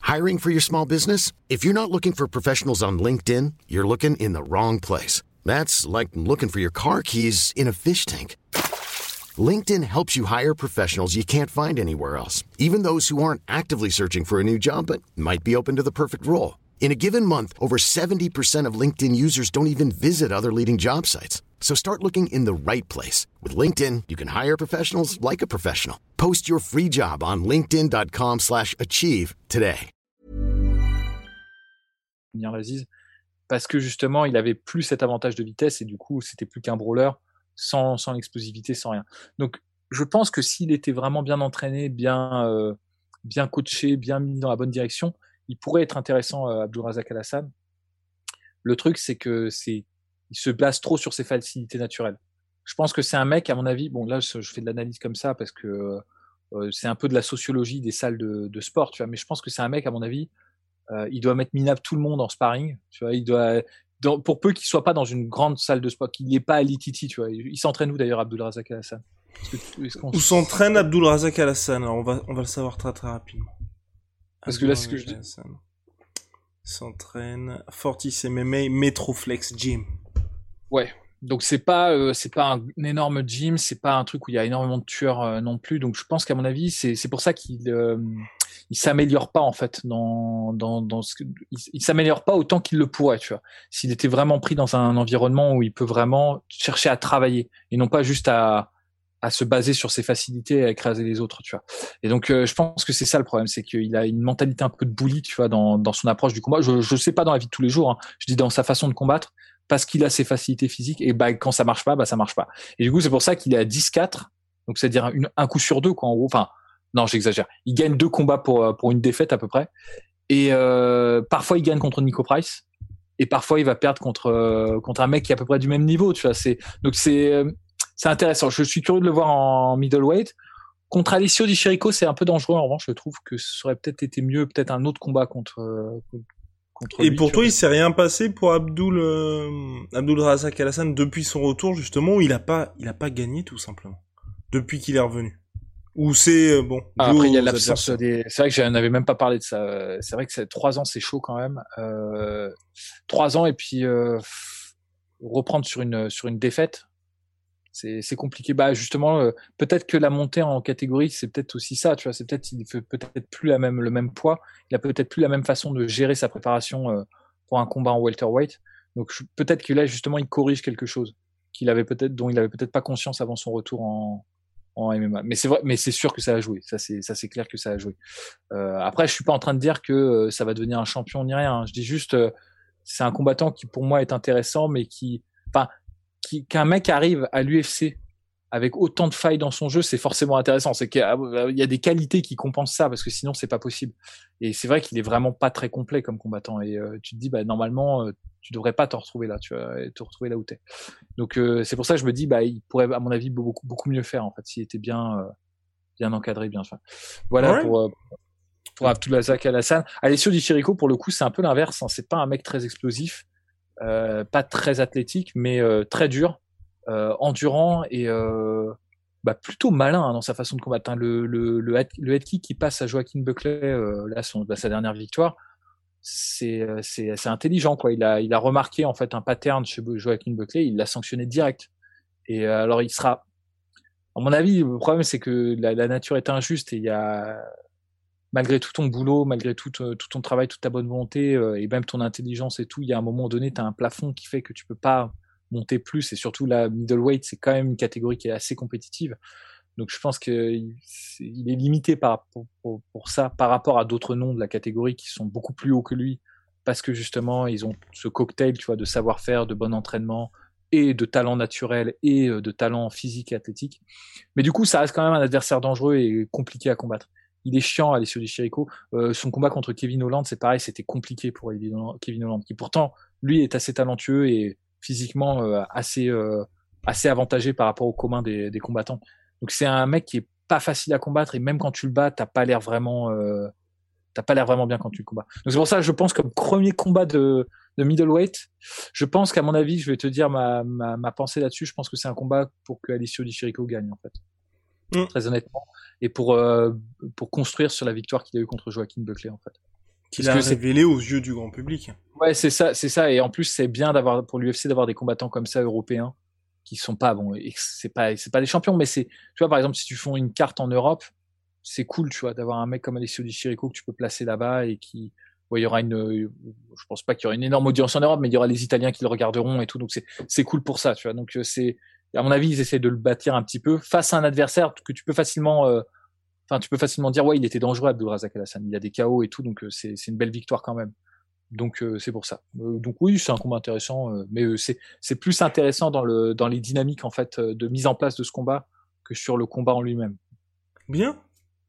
Hiring for your small business? If you're not looking for professionals on LinkedIn, you're looking in the wrong place. That's like looking for your car keys in a fish tank. LinkedIn helps you hire professionals you can't find anywhere else, even those who aren't actively searching for a new job but might be open to the perfect role. In a given month, over 70% of LinkedIn users don't even visit other leading job sites. So start looking in the right place. With LinkedIn, you can hire professionals like a professional. Post your free job on linkedin.com slash achieve today. Parce que justement, il avait plus cet avantage de vitesse et du coup, c'était plus qu'un brawler sans, sans l'explosivité, sans rien. Donc, je pense que s'il était vraiment bien entraîné, bien, euh, bien coaché, bien mis dans la bonne direction, il pourrait être intéressant, euh, Abdulrazak Al-Hassan. Le truc, c'est que c'est il se base trop sur ses facilités naturelles. Je pense que c'est un mec, à mon avis, bon là je fais de l'analyse comme ça parce que euh, c'est un peu de la sociologie des salles de, sport, tu vois. Mais je pense que c'est un mec, à mon avis, euh, il doit mettre minable tout le monde en sparring, tu vois. Il doit, pour peu qu'il soit pas dans une grande salle de sport, qu'il ait pas à l'ITT, tu vois. Il, s'entraîne où d'ailleurs, Abdul Razak Al Hassan Où s'entraîne Abdul Razak Al Hassan on va, on va le savoir très très rapidement. Parce que là, ce que je dis. S'entraîne Fortis MMA Metroflex Gym. Ouais. Donc c'est pas euh, c'est pas un, énorme gym, c'est pas un truc où il y a énormément de tueurs euh, non plus. Donc je pense qu'à mon avis c'est pour ça qu'il euh, il s'améliore pas en fait dans dans dans ce il, s'améliore pas autant qu'il le pourrait, tu vois. S'il était vraiment pris dans un environnement où il peut vraiment chercher à travailler et non pas juste à à se baser sur ses facilités à écraser les autres, tu vois. Et donc, je pense que c'est ça le problème, c'est qu'il a une mentalité un peu de bully, tu vois, dans, dans son approche du combat. Je je sais pas dans la vie de tous les jours, hein. je dis dans sa façon de combattre, parce qu'il a ses facilités physiques et bah quand ça marche pas bah ça marche pas et du coup c'est pour ça qu'il est à 10-4 donc c'est à dire un coup sur deux quoi en gros enfin non j'exagère il gagne deux combats pour euh, pour une défaite à peu près et euh, parfois il gagne contre Nico Price et parfois il va perdre contre euh, contre un mec qui est à peu près du même niveau tu vois donc c'est c'est intéressant je suis curieux de le voir en middleweight Contre Alessio Di Chirico, c'est un peu dangereux. En revanche, je trouve que ce aurait peut-être été mieux, peut-être un autre combat contre. Contre Et pour toi, il s'est rien passé pour Abdul euh, Abdul Razak Alassane depuis son retour justement où il a pas il a pas gagné tout simplement depuis qu'il est revenu? Ou c'est euh, bon. Ah, après, il y a l'absence des. C'est vrai que je n'avais même pas parlé de ça. C'est vrai que trois ans, c'est chaud quand même. Euh, trois ans et puis euh, reprendre sur une sur une défaite, c'est compliqué. Bah justement, euh, peut-être que la montée en catégorie, c'est peut-être aussi ça. Tu vois, c'est peut-être il fait peut-être plus la même le même poids. Il a peut-être plus la même façon de gérer sa préparation euh, pour un combat en welterweight. Donc peut-être que là justement, il corrige quelque chose qu'il avait peut-être dont il avait peut-être pas conscience avant son retour en en MMA. Mais c'est vrai, mais c'est sûr que ça a joué. Ça c'est ça c'est clair que ça a joué. Euh, après, je suis pas en train de dire que euh, ça va devenir un champion ni rien. Hein. Je dis juste, c'est un combattant qui pour moi est intéressant, mais qui, enfin, qu'un mec arrive à l'UFC avec autant de failles dans son jeu, c'est forcément intéressant. C'est qu'il y, a des qualités qui compensent ça, parce que sinon c'est pas possible. Et c'est vrai qu'il est vraiment pas très complet comme combattant. Et euh, tu te dis, bah normalement, euh, tu devrais pas te retrouver là, tu vas te retrouver là où t'es. Donc euh, c'est pour ça que je me dis, bah il pourrait, à mon avis, beaucoup beaucoup mieux faire en fait, s'il était bien bien encadré, bien fait. Voilà pour pour Abdulazak Alassane. Alessio Di Chirico, pour le coup, c'est un peu l'inverse. Hein. C'est pas un mec très explosif. Euh, pas très athlétique, mais euh, très dur, euh, endurant et bah, plutôt malin hein, dans sa façon de combattre. Hein. Le, le, le, head, le, qui passe à Joaquin Buckley, là, son, bah, sa dernière victoire, c'est c'est intelligent quoi. Il a il a remarqué en fait un pattern chez Joaquin Buckley, il l'a sanctionné direct. Et alors il sera, à mon avis, le problème c'est que la, la, nature est injuste et il y a malgré tout ton boulot, malgré tout, euh, tout ton travail, toute ta bonne volonté euh, et même ton intelligence et tout, il y a un moment donné, tu as un plafond qui fait que tu peux pas monter plus. Et surtout, la middleweight, c'est quand même une catégorie qui est assez compétitive. Donc je pense qu'il est limité par, pour, pour, ça par rapport à d'autres noms de la catégorie qui sont beaucoup plus hauts que lui parce que justement ils ont ce cocktail tu vois de savoir-faire, de bon entraînement et de talent naturel et euh, de talent physique et athlétique. Mais du coup ça reste quand même un adversaire dangereux et compliqué à combattre il est chiant, Alessio Di Chirico. Euh, son combat contre Kevin Holland, c'est pareil, c'était compliqué pour Kevin Holland, qui pourtant, lui, est assez talentueux et physiquement euh, assez euh, assez avantagé par rapport au commun des, des combattants. Donc c'est un mec qui est pas facile à combattre et même quand tu le bats, t'as pas l'air vraiment t'as pas l'air vraiment bien quand tu le combats. Donc c'est pour ça, je pense comme premier combat de de middleweight, je pense qu'à mon avis, je vais te dire ma, ma, ma pensée là-dessus. Je pense que c'est un combat pour que Alessio Di Chirico gagne en fait. Mm. très honnêtement, et pour euh, pour construire sur la victoire qu'il a eu contre Joaquin Buckley en fait. Qu'il a révélé aux yeux du grand public. Ouais, c'est ça, c'est ça, et en plus c'est bien d'avoir pour l'UFC d'avoir des combattants comme ça européens qui sont pas bon, c'est pas c'est pas des champions, mais c'est tu vois par exemple si tu fais une carte en Europe, c'est cool tu vois d'avoir un mec comme Alessio Di Chirico que tu peux placer là-bas et qui il y aura une, je pense pas qu'il y aura une énorme audience en Europe, mais il y aura les Italiens qui le regarderont et tout, donc c'est c'est cool pour ça, tu vois. Donc euh, c'est à mon avis, ils essaient de le bâtir un petit peu face à un adversaire que tu peux facilement, euh, enfin, tu peux facilement dire, ouais, il était dangereux, Abdulrazak Alassane. Il y a des chaos et tout, donc euh, c'est une belle victoire quand même. Donc euh, c'est pour ça. donc oui, c'est un combat intéressant, mais c'est plus intéressant dans les dynamiques en fait de mise en place de ce combat que sur le combat en lui-même. Bien.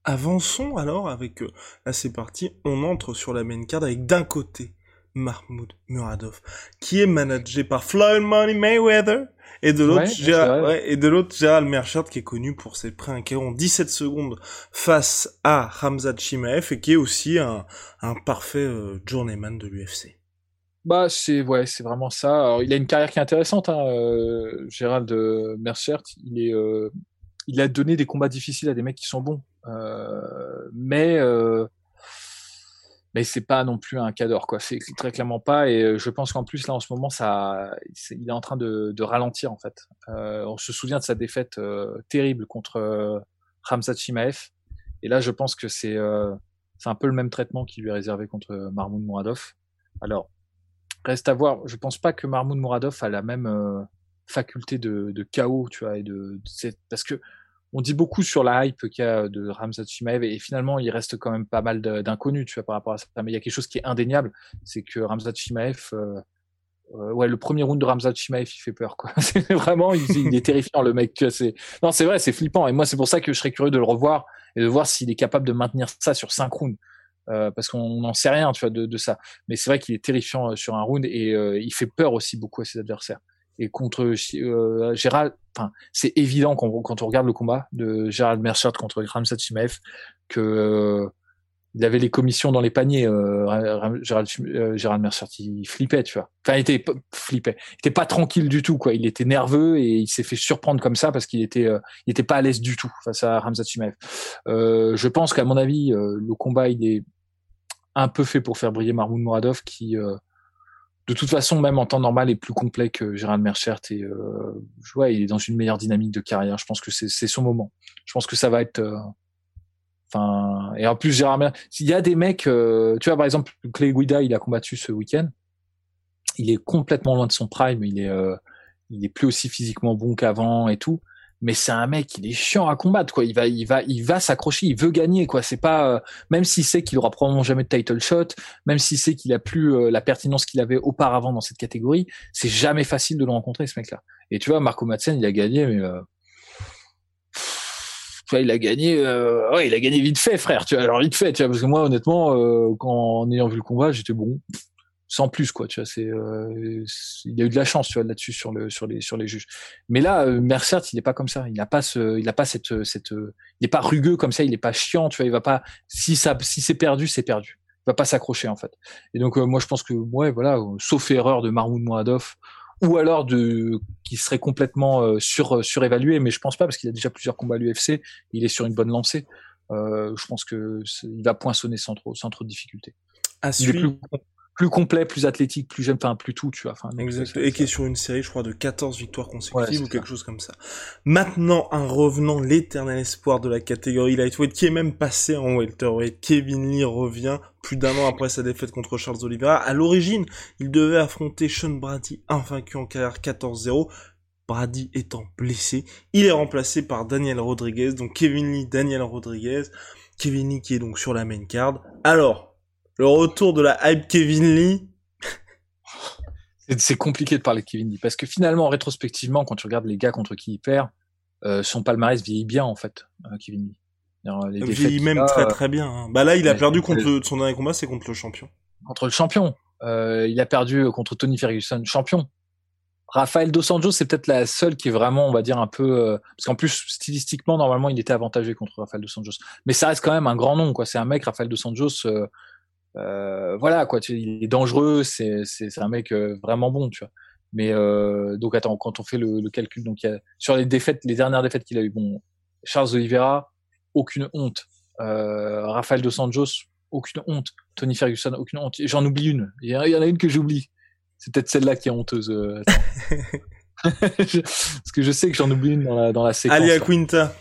Avançons alors avec là c'est parti, on entre sur la main card avec d'un côté Mahmoud Muradov qui est managé par Floyd Money Mayweather et de l'autre, ouais, et de l'autre, Gérald Merchant, qui est connu pour ses prêts en 17 secondes face à Hamza Chimaev et qui est aussi un, un parfait euh, journeyman de l'UFC. Bah c'est ouais c'est vraiment ça. Alors, il a une carrière qui est intéressante, hein, euh, Gérald euh, Merchert. Il est euh, il a donné des combats difficiles à des mecs qui sont bons, mais mais c'est pas non plus un cador quoi. C'est très clairement pas et euh, je pense qu'en plus là en ce moment ça il est en train de, ralentir en fait. Euh, on se souvient de sa défaite euh, terrible contre euh, Ramzat et là je pense que c'est c'est un peu le même traitement qui lui est réservé contre Marmoud Mouradov. Alors reste à voir. Je pense pas que Marmoud Mouradov a la même faculté de, chaos tu vois et de parce que on dit beaucoup sur la hype qu'il y a de Ramzat Chimaev et finalement il reste quand même pas mal d'inconnus tu vois par rapport à ça. Mais il y a quelque chose qui est indéniable c'est que Ramzat Chimaev euh, euh, ouais le premier round de Ramzat Chimaev il fait peur vraiment il, est terrifiant le mec non c'est vrai c'est flippant. Et moi c'est pour ça que je serais curieux de le revoir et de voir s'il est capable de maintenir ça sur cinq rounds. Euh, parce qu'on n'en sait rien tu vois de, ça. Mais c'est vrai qu'il est terrifiant sur un round et il fait peur aussi beaucoup à ses adversaires et contre euh, Gérald, enfin, c'est évident quand, on regarde le combat de Gérald Merchant contre Ramsat Chimaev que euh, il avait les commissions dans les paniers. Euh, Gérald, euh, Gérald il flippait, tu vois. Enfin, il était flippait. Il était pas tranquille du tout, quoi. Il était nerveux et il s'est fait surprendre comme ça parce qu'il était, euh, il était pas à l'aise du tout face à Ramzat Chimaev. Euh, je pense qu'à mon avis, euh, le combat, il est un peu fait pour faire briller Marmoud Mouradov, qui, de toute façon, même en temps normal, est plus complet que Gérald Merchert et je vois, il est dans une meilleure dynamique de carrière. Je pense que c'est son moment. Je pense que ça va être Enfin, et en plus, Gérard s'il y a des mecs, euh, tu vois, par exemple, Clay Guida, il a combattu ce week-end. Il est complètement loin de son prime. Il est, euh, il est plus aussi physiquement bon qu'avant et tout. Mais c'est un mec, il est chiant à combattre, quoi. Il va, il va, il va s'accrocher. Il veut gagner, quoi. C'est pas, euh, même s'il sait qu'il aura probablement jamais de title shot, même s'il sait qu'il a plus la pertinence qu'il avait auparavant dans cette catégorie, c'est jamais facile de le rencontrer, ce mec-là. Et tu vois, Marco Madsen, il a gagné, mais tu il a gagné, euh, ouais, il a gagné vite fait, frère. Tu vois, alors vite fait, tu vois, parce que moi, honnêtement, euh, quand en ayant vu le combat, j'étais bon, sans plus, quoi. Tu vois, c'est, euh, il a eu de la chance, tu vois, là-dessus sur le, sur les, sur les juges. Mais là, euh, Mercer, il n'est pas comme ça. Il n'a pas ce, il a pas cette, cette, il n'est pas rugueux comme ça. Il n'est pas chiant, tu vois. Il va pas, si ça, si c'est perdu, c'est perdu. Il va pas s'accrocher en fait. Et donc, moi, je pense que, ouais, voilà, sauf erreur de Mahmoud Moadov ou alors de qui serait complètement euh, sur surévalué, mais je pense pas parce qu'il a déjà plusieurs combats à l'UFC, il est sur une bonne lancée. Euh, je pense que il va poinçonner sans trop sans trop de difficultés. À il est plus, plus complet, plus athlétique, plus jeune, enfin plus tout, tu vois. Enfin, exact. Et qui est sur une série, je crois, de 14 victoires consécutives ou quelque chose comme ça. Maintenant, un revenant, l'éternel espoir de la catégorie lightweight, qui est même passé en welterweight. Kevin Lee revient plus d'un an après sa défaite contre Charles Oliveira. À l'origine, il devait affronter Sean Brady, invaincu en carrière 14-0. Brady étant blessé, il est remplacé par Daniel Rodriguez, donc Kevin Lee, Daniel Rodriguez. Kevin Lee qui est donc sur la main card. Alors, le retour de la hype Kevin Lee. c'est compliqué de parler de Kevin Lee parce que finalement, rétrospectivement, quand tu regardes les gars contre qui il perd, euh, son palmarès vieillit bien en fait, euh, Kevin Lee. Les vieillit même très très bien. Hein. Bah là, il a perdu contre son dernier combat, c'est contre le champion. Contre le champion. Euh, il a perdu contre Tony Ferguson, champion. Rafael Dos Anjos, c'est peut-être la seule qui est vraiment, on va dire, un peu, parce qu'en plus stylistiquement, normalement, il était avantagé contre Rafael Dos Anjos. Mais ça reste quand même un grand nom, quoi. C'est un mec, Rafael Dos Anjos, euh, voilà quoi, tu, il est dangereux, c'est un mec euh, vraiment bon, tu vois. Mais euh, donc attends, quand on fait le, le calcul, donc il y a, sur les défaites, les dernières défaites qu'il a eu, bon, Charles Oliveira, aucune honte. Euh, Rafael dos Anjos, aucune honte. Tony Ferguson, aucune honte. J'en oublie une. Il y, en a une que j'oublie. C'est peut-être celle-là qui est honteuse. Euh, Parce que je sais que j'en oublie une dans la, dans la séquence. Alia Quinta.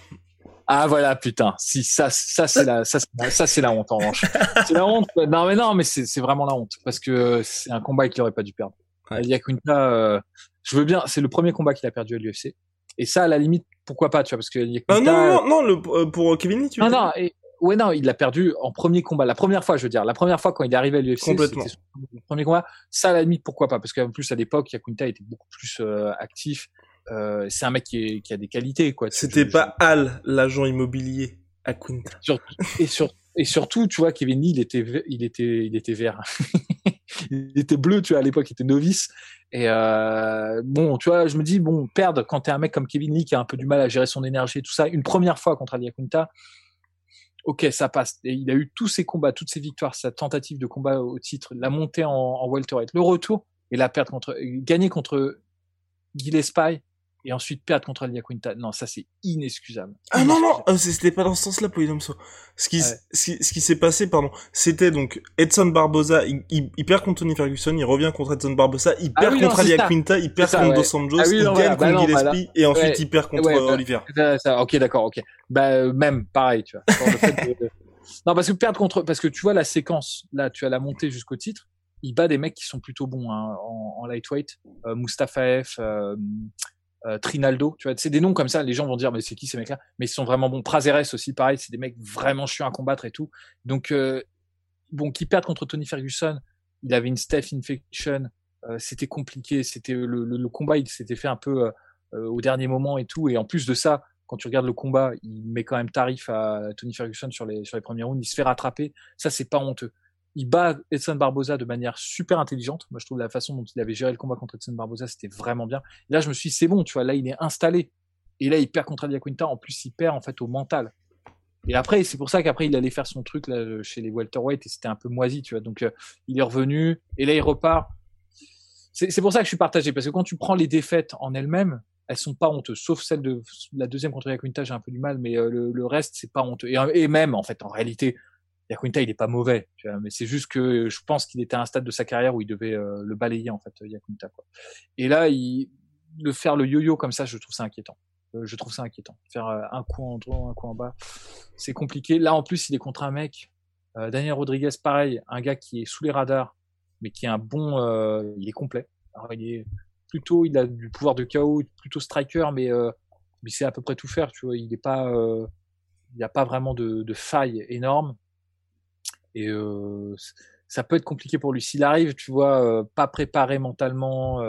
Ah voilà, putain. Si ça, ça c'est la, ça, ça c'est la honte en revanche. c'est la honte. Non mais non, mais c'est vraiment la honte parce que c'est un combat qu'il aurait pas dû perdre. Ouais. Euh, je veux bien. C'est le premier combat qu'il a perdu à l'UFC. Et ça, à la limite, pourquoi pas, tu vois, parce que Quinta, ah, non, non, non, le, euh, pour Kevin Lee, tu veux Non, non. Et, ouais, non, il l'a perdu en premier combat. La première fois, je veux dire, la première fois quand il est arrivé à l'UFC, c'était premier combat. Ça, à la limite, pourquoi pas, parce qu'en plus à l'époque, Yakunta était beaucoup plus euh, actif. Euh, c'est un mec qui, est, qui, a des qualités, quoi. C'était pas Al, l'agent immobilier, à Quinta. et, sur, et surtout, tu vois, Kevin Lee, il était, il était, il était vert. il était bleu, tu vois, à l'époque, il était novice. Et euh, bon, tu vois, je me dis, bon, perdre quand t'es un mec comme Kevin Lee qui a un peu du mal à gérer son énergie et tout ça, une première fois contre Ali Quinta, ok, ça passe. Et il a eu tous ses combats, toutes ses victoires, sa tentative de combat au titre, la montée en, en welterweight, le retour et la perte contre, gagner contre Gillespie, et ensuite perdre contre Alia Quinta. Non, ça c'est inexcusable. Ah non non, euh, c'était pas dans ce sens-là, Polydomso. Ce qui, ce qui, s'est passé, pardon, c'était donc Edson Barboza, il, il, perd contre Tony Ferguson, il revient contre Edson Barboza, il ah perd contre Alia Quinta, il perd contre Dos Anjos, ah il gagne contre bah Gillespie et ensuite il perd contre euh, Olivier. ok, d'accord, ok. Bah euh, même pareil, tu vois. non parce que perdre contre, parce que tu vois la séquence, là, tu as la montée jusqu'au titre. Il bat des mecs qui sont plutôt bons hein, en, en, lightweight, euh, Mustafaev, euh, euh, Trinaldo, tu vois, c'est des noms comme ça, les gens vont dire mais c'est qui ces mecs-là? Mais ils sont vraiment bons. Prazeres aussi, pareil, c'est des mecs vraiment chiants à combattre et tout. Donc euh, bon, qui perdent contre Tony Ferguson, il avait une Steph Infection, euh, c'était compliqué, c'était le, combat, il s'était fait un peu au dernier moment et tout. Et en plus de ça, quand tu regardes le combat, il met quand même tarif à Tony Ferguson sur les sur les premiers rounds, il se fait rattraper. Ça c'est pas honteux. Il bat Edson Barboza de manière super intelligente. Moi, je trouve la façon dont il avait géré le combat contre Edson Barboza, c'était vraiment bien. Et là, je me suis dit, c'est bon, tu vois, là, il est installé. Et là, il perd contre Quinta. En plus, il perd, en fait, au mental. Et après, c'est pour ça qu'après, il allait faire son truc là, chez les welterweight et c'était un peu moisi, tu vois. Donc, euh, il est revenu et là, il repart. C'est pour ça que je suis partagé parce que quand tu prends les défaites en elles-mêmes, elles sont pas honteuses, sauf celle de la deuxième contre Yaquinta, j'ai un peu du mal, mais euh, le, reste, c'est pas honteux. Et, même, en fait, en réalité, Yaquinta, il est pas mauvais, tu vois, mais c'est juste que je pense qu'il était à un stade de sa carrière où il devait euh, le balayer, en fait, Yaquinta, quoi. Et là, il, le faire le yo-yo comme ça, je trouve ça inquiétant. Euh, je trouve ça inquiétant. Faire euh, un coup en haut, un coup en bas, c'est compliqué. Là, en plus, il est contre un mec, euh, Daniel Rodriguez, pareil, un gars qui est sous les radars, mais qui est un bon, il est complet. Alors, il est plutôt, il a du pouvoir de chaos, plutôt striker, mais mais c'est à peu près tout faire. Tu vois, il n'est pas, il n'y a pas vraiment de, de faille énorme. Et ça peut être compliqué pour lui. S'il arrive, tu vois, pas préparé mentalement,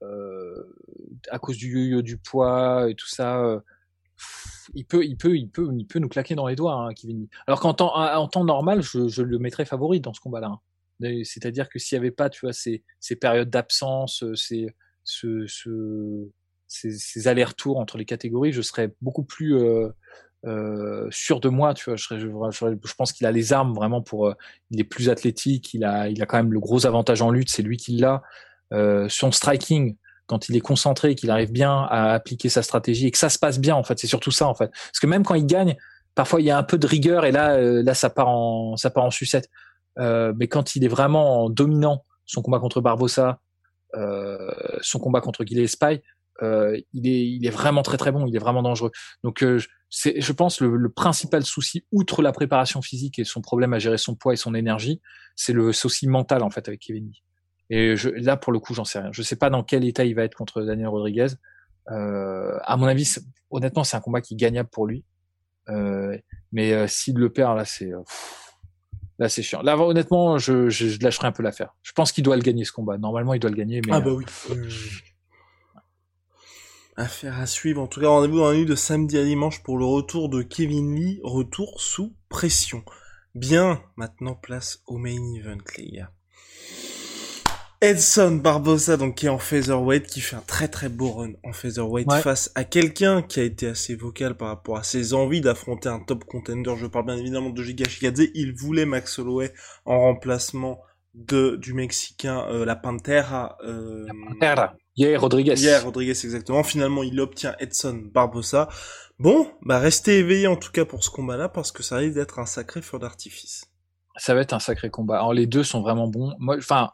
à cause du yo-yo du poids et tout ça, il peut, il peut, il peut, il peut nous claquer dans les doigts, hein, Kevin. Alors qu'en temps, en temps normal, je, le mettrais favori dans ce combat-là. Hein. C'est-à-dire que s'il n'y avait pas, tu vois, ces, ces périodes d'absence, ces, ce, ce, ces, allers-retours entre les catégories, je serais beaucoup plus euh, sûr de moi. Tu vois, je, je, je pense qu'il a les armes vraiment pour. il est plus athlétique, il a, il a quand même le gros avantage en lutte, c'est lui qui l'a. Euh, son striking, quand il est concentré, qu'il arrive bien à appliquer sa stratégie et que ça se passe bien en fait, c'est surtout ça en fait. Parce que même quand il gagne, parfois il y a un peu de rigueur et là, euh, là ça part en, ça part en sucette. Euh, mais quand il est vraiment dominant, son combat contre Barbosa, euh, son combat contre Gilles Spy, euh, il est, il est vraiment très très bon, il est vraiment dangereux. Donc c'est, je pense le, le, principal souci, outre la préparation physique et son problème à gérer son poids et son énergie, c'est le souci mental en fait avec Kevin Lee. Et je, là, pour le coup, j'en sais rien. Je sais pas dans quel état il va être contre Daniel Rodriguez. Euh, à mon avis, honnêtement, c'est un combat qui est gagnable pour lui. Euh, mais euh, s'il le perd, là, c'est là, c'est chiant. Là, honnêtement, je, je, je lâcherai un peu l'affaire. Je pense qu'il doit le gagner ce combat. Normalement, il doit le gagner. Mais, ah bah oui. Affaire à suivre. En tout cas, rendez-vous dans la nuit de samedi à dimanche pour le retour de Kevin Lee. Retour sous pression. Bien, maintenant place au main event, les gars. Edson Barbosa, donc qui est en featherweight, qui fait un très très beau run en featherweight face à quelqu'un qui a été assez vocal par rapport à ses envies d'affronter un top contender. Je parle bien évidemment de Giga Shikadze. Il voulait Max Holloway en remplacement de du Mexicain euh, la Pantera. Euh, la Pantera. Yeah, Rodriguez. Yeah, Rodriguez exactement. Finalement, il obtient Edson Barbosa. Bon, bah restez éveillés en tout cas pour ce combat-là parce que ça risque d'être un sacré feu d'artifice. Ça va être un sacré combat. Alors les deux sont vraiment bons. Moi, enfin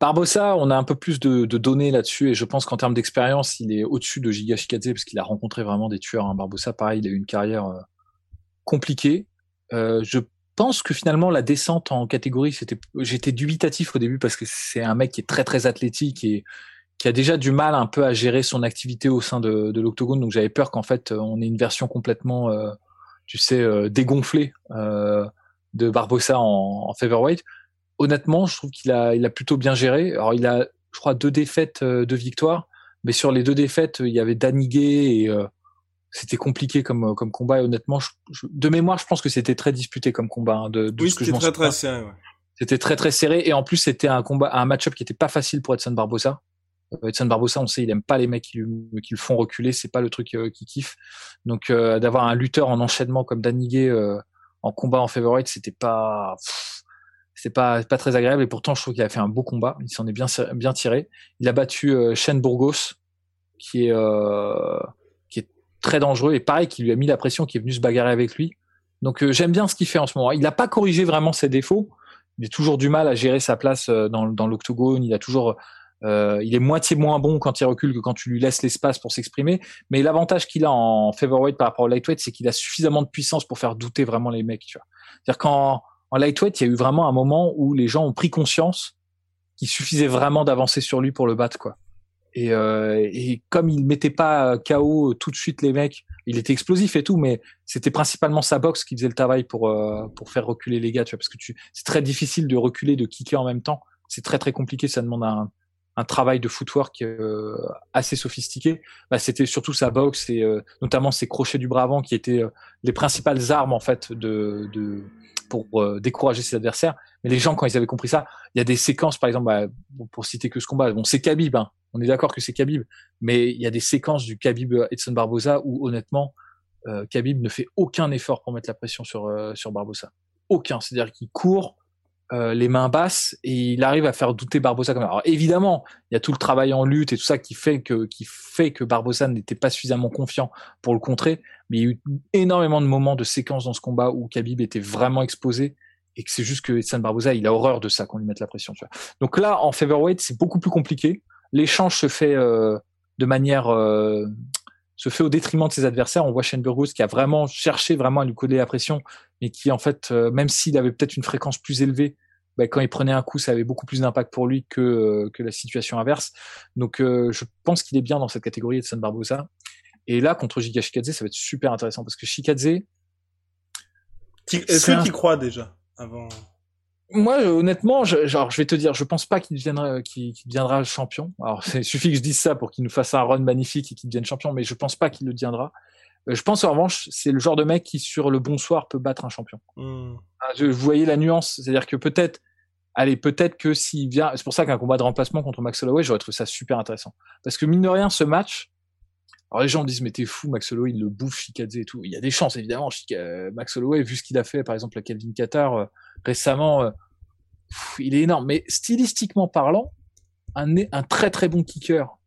Barbossa, on a un peu plus de, données là-dessus et je pense qu'en termes d'expérience, il est au-dessus de Giga Shikadze parce qu'il a rencontré vraiment des tueurs. Hein. Barbossa, pareil, il a eu une carrière euh, compliquée. Euh, je pense que finalement la descente en catégorie, c'était, j'étais dubitatif au début parce que c'est un mec qui est très très athlétique et qui a déjà du mal un peu à gérer son activité au sein de, de l'octogone. Donc j'avais peur qu'en fait on ait une version complètement, euh, tu sais, dégonflée de Barbossa en, en featherweight honnêtement, je trouve qu'il a, il a plutôt bien géré. Alors, il a, je crois, deux défaites, euh, deux victoires. Mais sur les deux défaites, il y avait Danigué et euh, c'était compliqué comme, euh, comme combat. Et honnêtement, de mémoire, je pense que c'était très disputé comme combat. Hein, de, de oui, c'était très très serré. Ouais. C'était très très serré et en plus c'était un combat, un match-up qui était pas facile pour Edson Barbosa. Edson Barbosa, on sait, il aime pas les mecs qui, qui le font reculer, c'est pas le truc euh, qu'il kiffe. Donc d'avoir un lutteur en enchaînement comme Danigué en combat en favorite, c'était pas c'est pas pas très agréable. Et pourtant je trouve qu'il a fait un beau combat. Il s'en est bien bien tiré. Il a battu euh, Shane Burgos qui est euh, qui est très dangereux. Et pareil qui lui a mis la pression qui est venu se bagarrer avec lui. Donc euh, j'aime bien ce qu'il fait en ce moment. Il n'a pas corrigé vraiment ses défauts. Il a toujours du mal à gérer sa place euh, dans dans l'octogone. Il a toujours euh, il est moitié moins bon quand il recule que quand tu lui laisses l'espace pour s'exprimer. Mais l'avantage qu'il a en featherweight par rapport au lightweight, c'est qu'il a suffisamment de puissance pour faire douter vraiment les mecs. Tu vois. C'est-à-dire quand en lightweight, il y a eu vraiment un moment où les gens ont pris conscience qu'il suffisait vraiment d'avancer sur lui pour le battre, quoi. Et, euh, et comme il mettait pas KO tout de suite les mecs, il était explosif et tout, mais c'était principalement sa boxe qui faisait le travail pour euh, pour faire reculer les gars, tu vois, parce que c'est très difficile de reculer, de kicker en même temps. C'est très très compliqué, ça demande un, un travail de footwork euh, assez sophistiqué. Bah, c'était surtout sa boxe et euh, notamment ses crochets du bras avant qui étaient euh, les principales armes en fait de, de pour euh, décourager ses adversaires. Mais les gens, quand ils avaient compris ça, il y a des séquences, par exemple, bah, pour citer que ce combat, bon, c'est Khabib, hein, on est d'accord que c'est Khabib, mais il y a des séquences du Khabib Edson Barbosa où honnêtement, euh, Khabib ne fait aucun effort pour mettre la pression sur euh, sur Barbosa, aucun. C'est-à-dire qu'il court euh, les mains basses et il arrive à faire douter Barbosa comme Alors évidemment, il y a tout le travail en lutte et tout ça qui fait que qui fait que n'était pas suffisamment confiant pour le contrer, mais il y a eu énormément de moments de séquences dans ce combat où Khabib était vraiment exposé et que c'est juste que Edson Barbosa, il a horreur de ça qu'on lui mette la pression, tu vois. Donc là en featherweight, c'est beaucoup plus compliqué. L'échange se fait euh, de manière euh, se fait au détriment de ses adversaires. On voit Shane Burgos qui a vraiment cherché vraiment à lui coller la pression mais qui en fait, euh, même s'il avait peut-être une fréquence plus élevée, bah, quand il prenait un coup, ça avait beaucoup plus d'impact pour lui que, euh, que la situation inverse. Donc euh, je pense qu'il est bien dans cette catégorie de San Barbosa. Et là, contre Giga Shikadze, ça va être super intéressant parce que Shikadze... Est-ce que tu crois déjà avant moi, honnêtement, je, genre, je vais te dire, je pense pas qu'il deviendra, qu'il deviendra champion. Alors, il suffit que je dise ça pour qu'il nous fasse un run magnifique et qu'il devienne champion, mais je pense pas qu'il le deviendra. Euh, je pense en revanche, c'est le genre de mec qui sur le bonsoir peut battre un champion. Hmm. Ah, je, vous voyez la nuance, c'est-à-dire que peut-être, allez, peut-être que s'il vient, c'est pour ça qu'un combat de remplacement contre Max Holloway, j'aurais trouvé ça super intéressant. Parce que mine de rien, ce match, alors les gens disent mais t'es fou, Max Holloway il le bouffe Shikadze et tout. Il y a des chances évidemment. Euh, Max Holloway, vu ce qu'il a fait, par exemple à Kelvin Qatar euh, récemment, il est énorme. Mais stylistiquement parlant, un, un très très bon kicker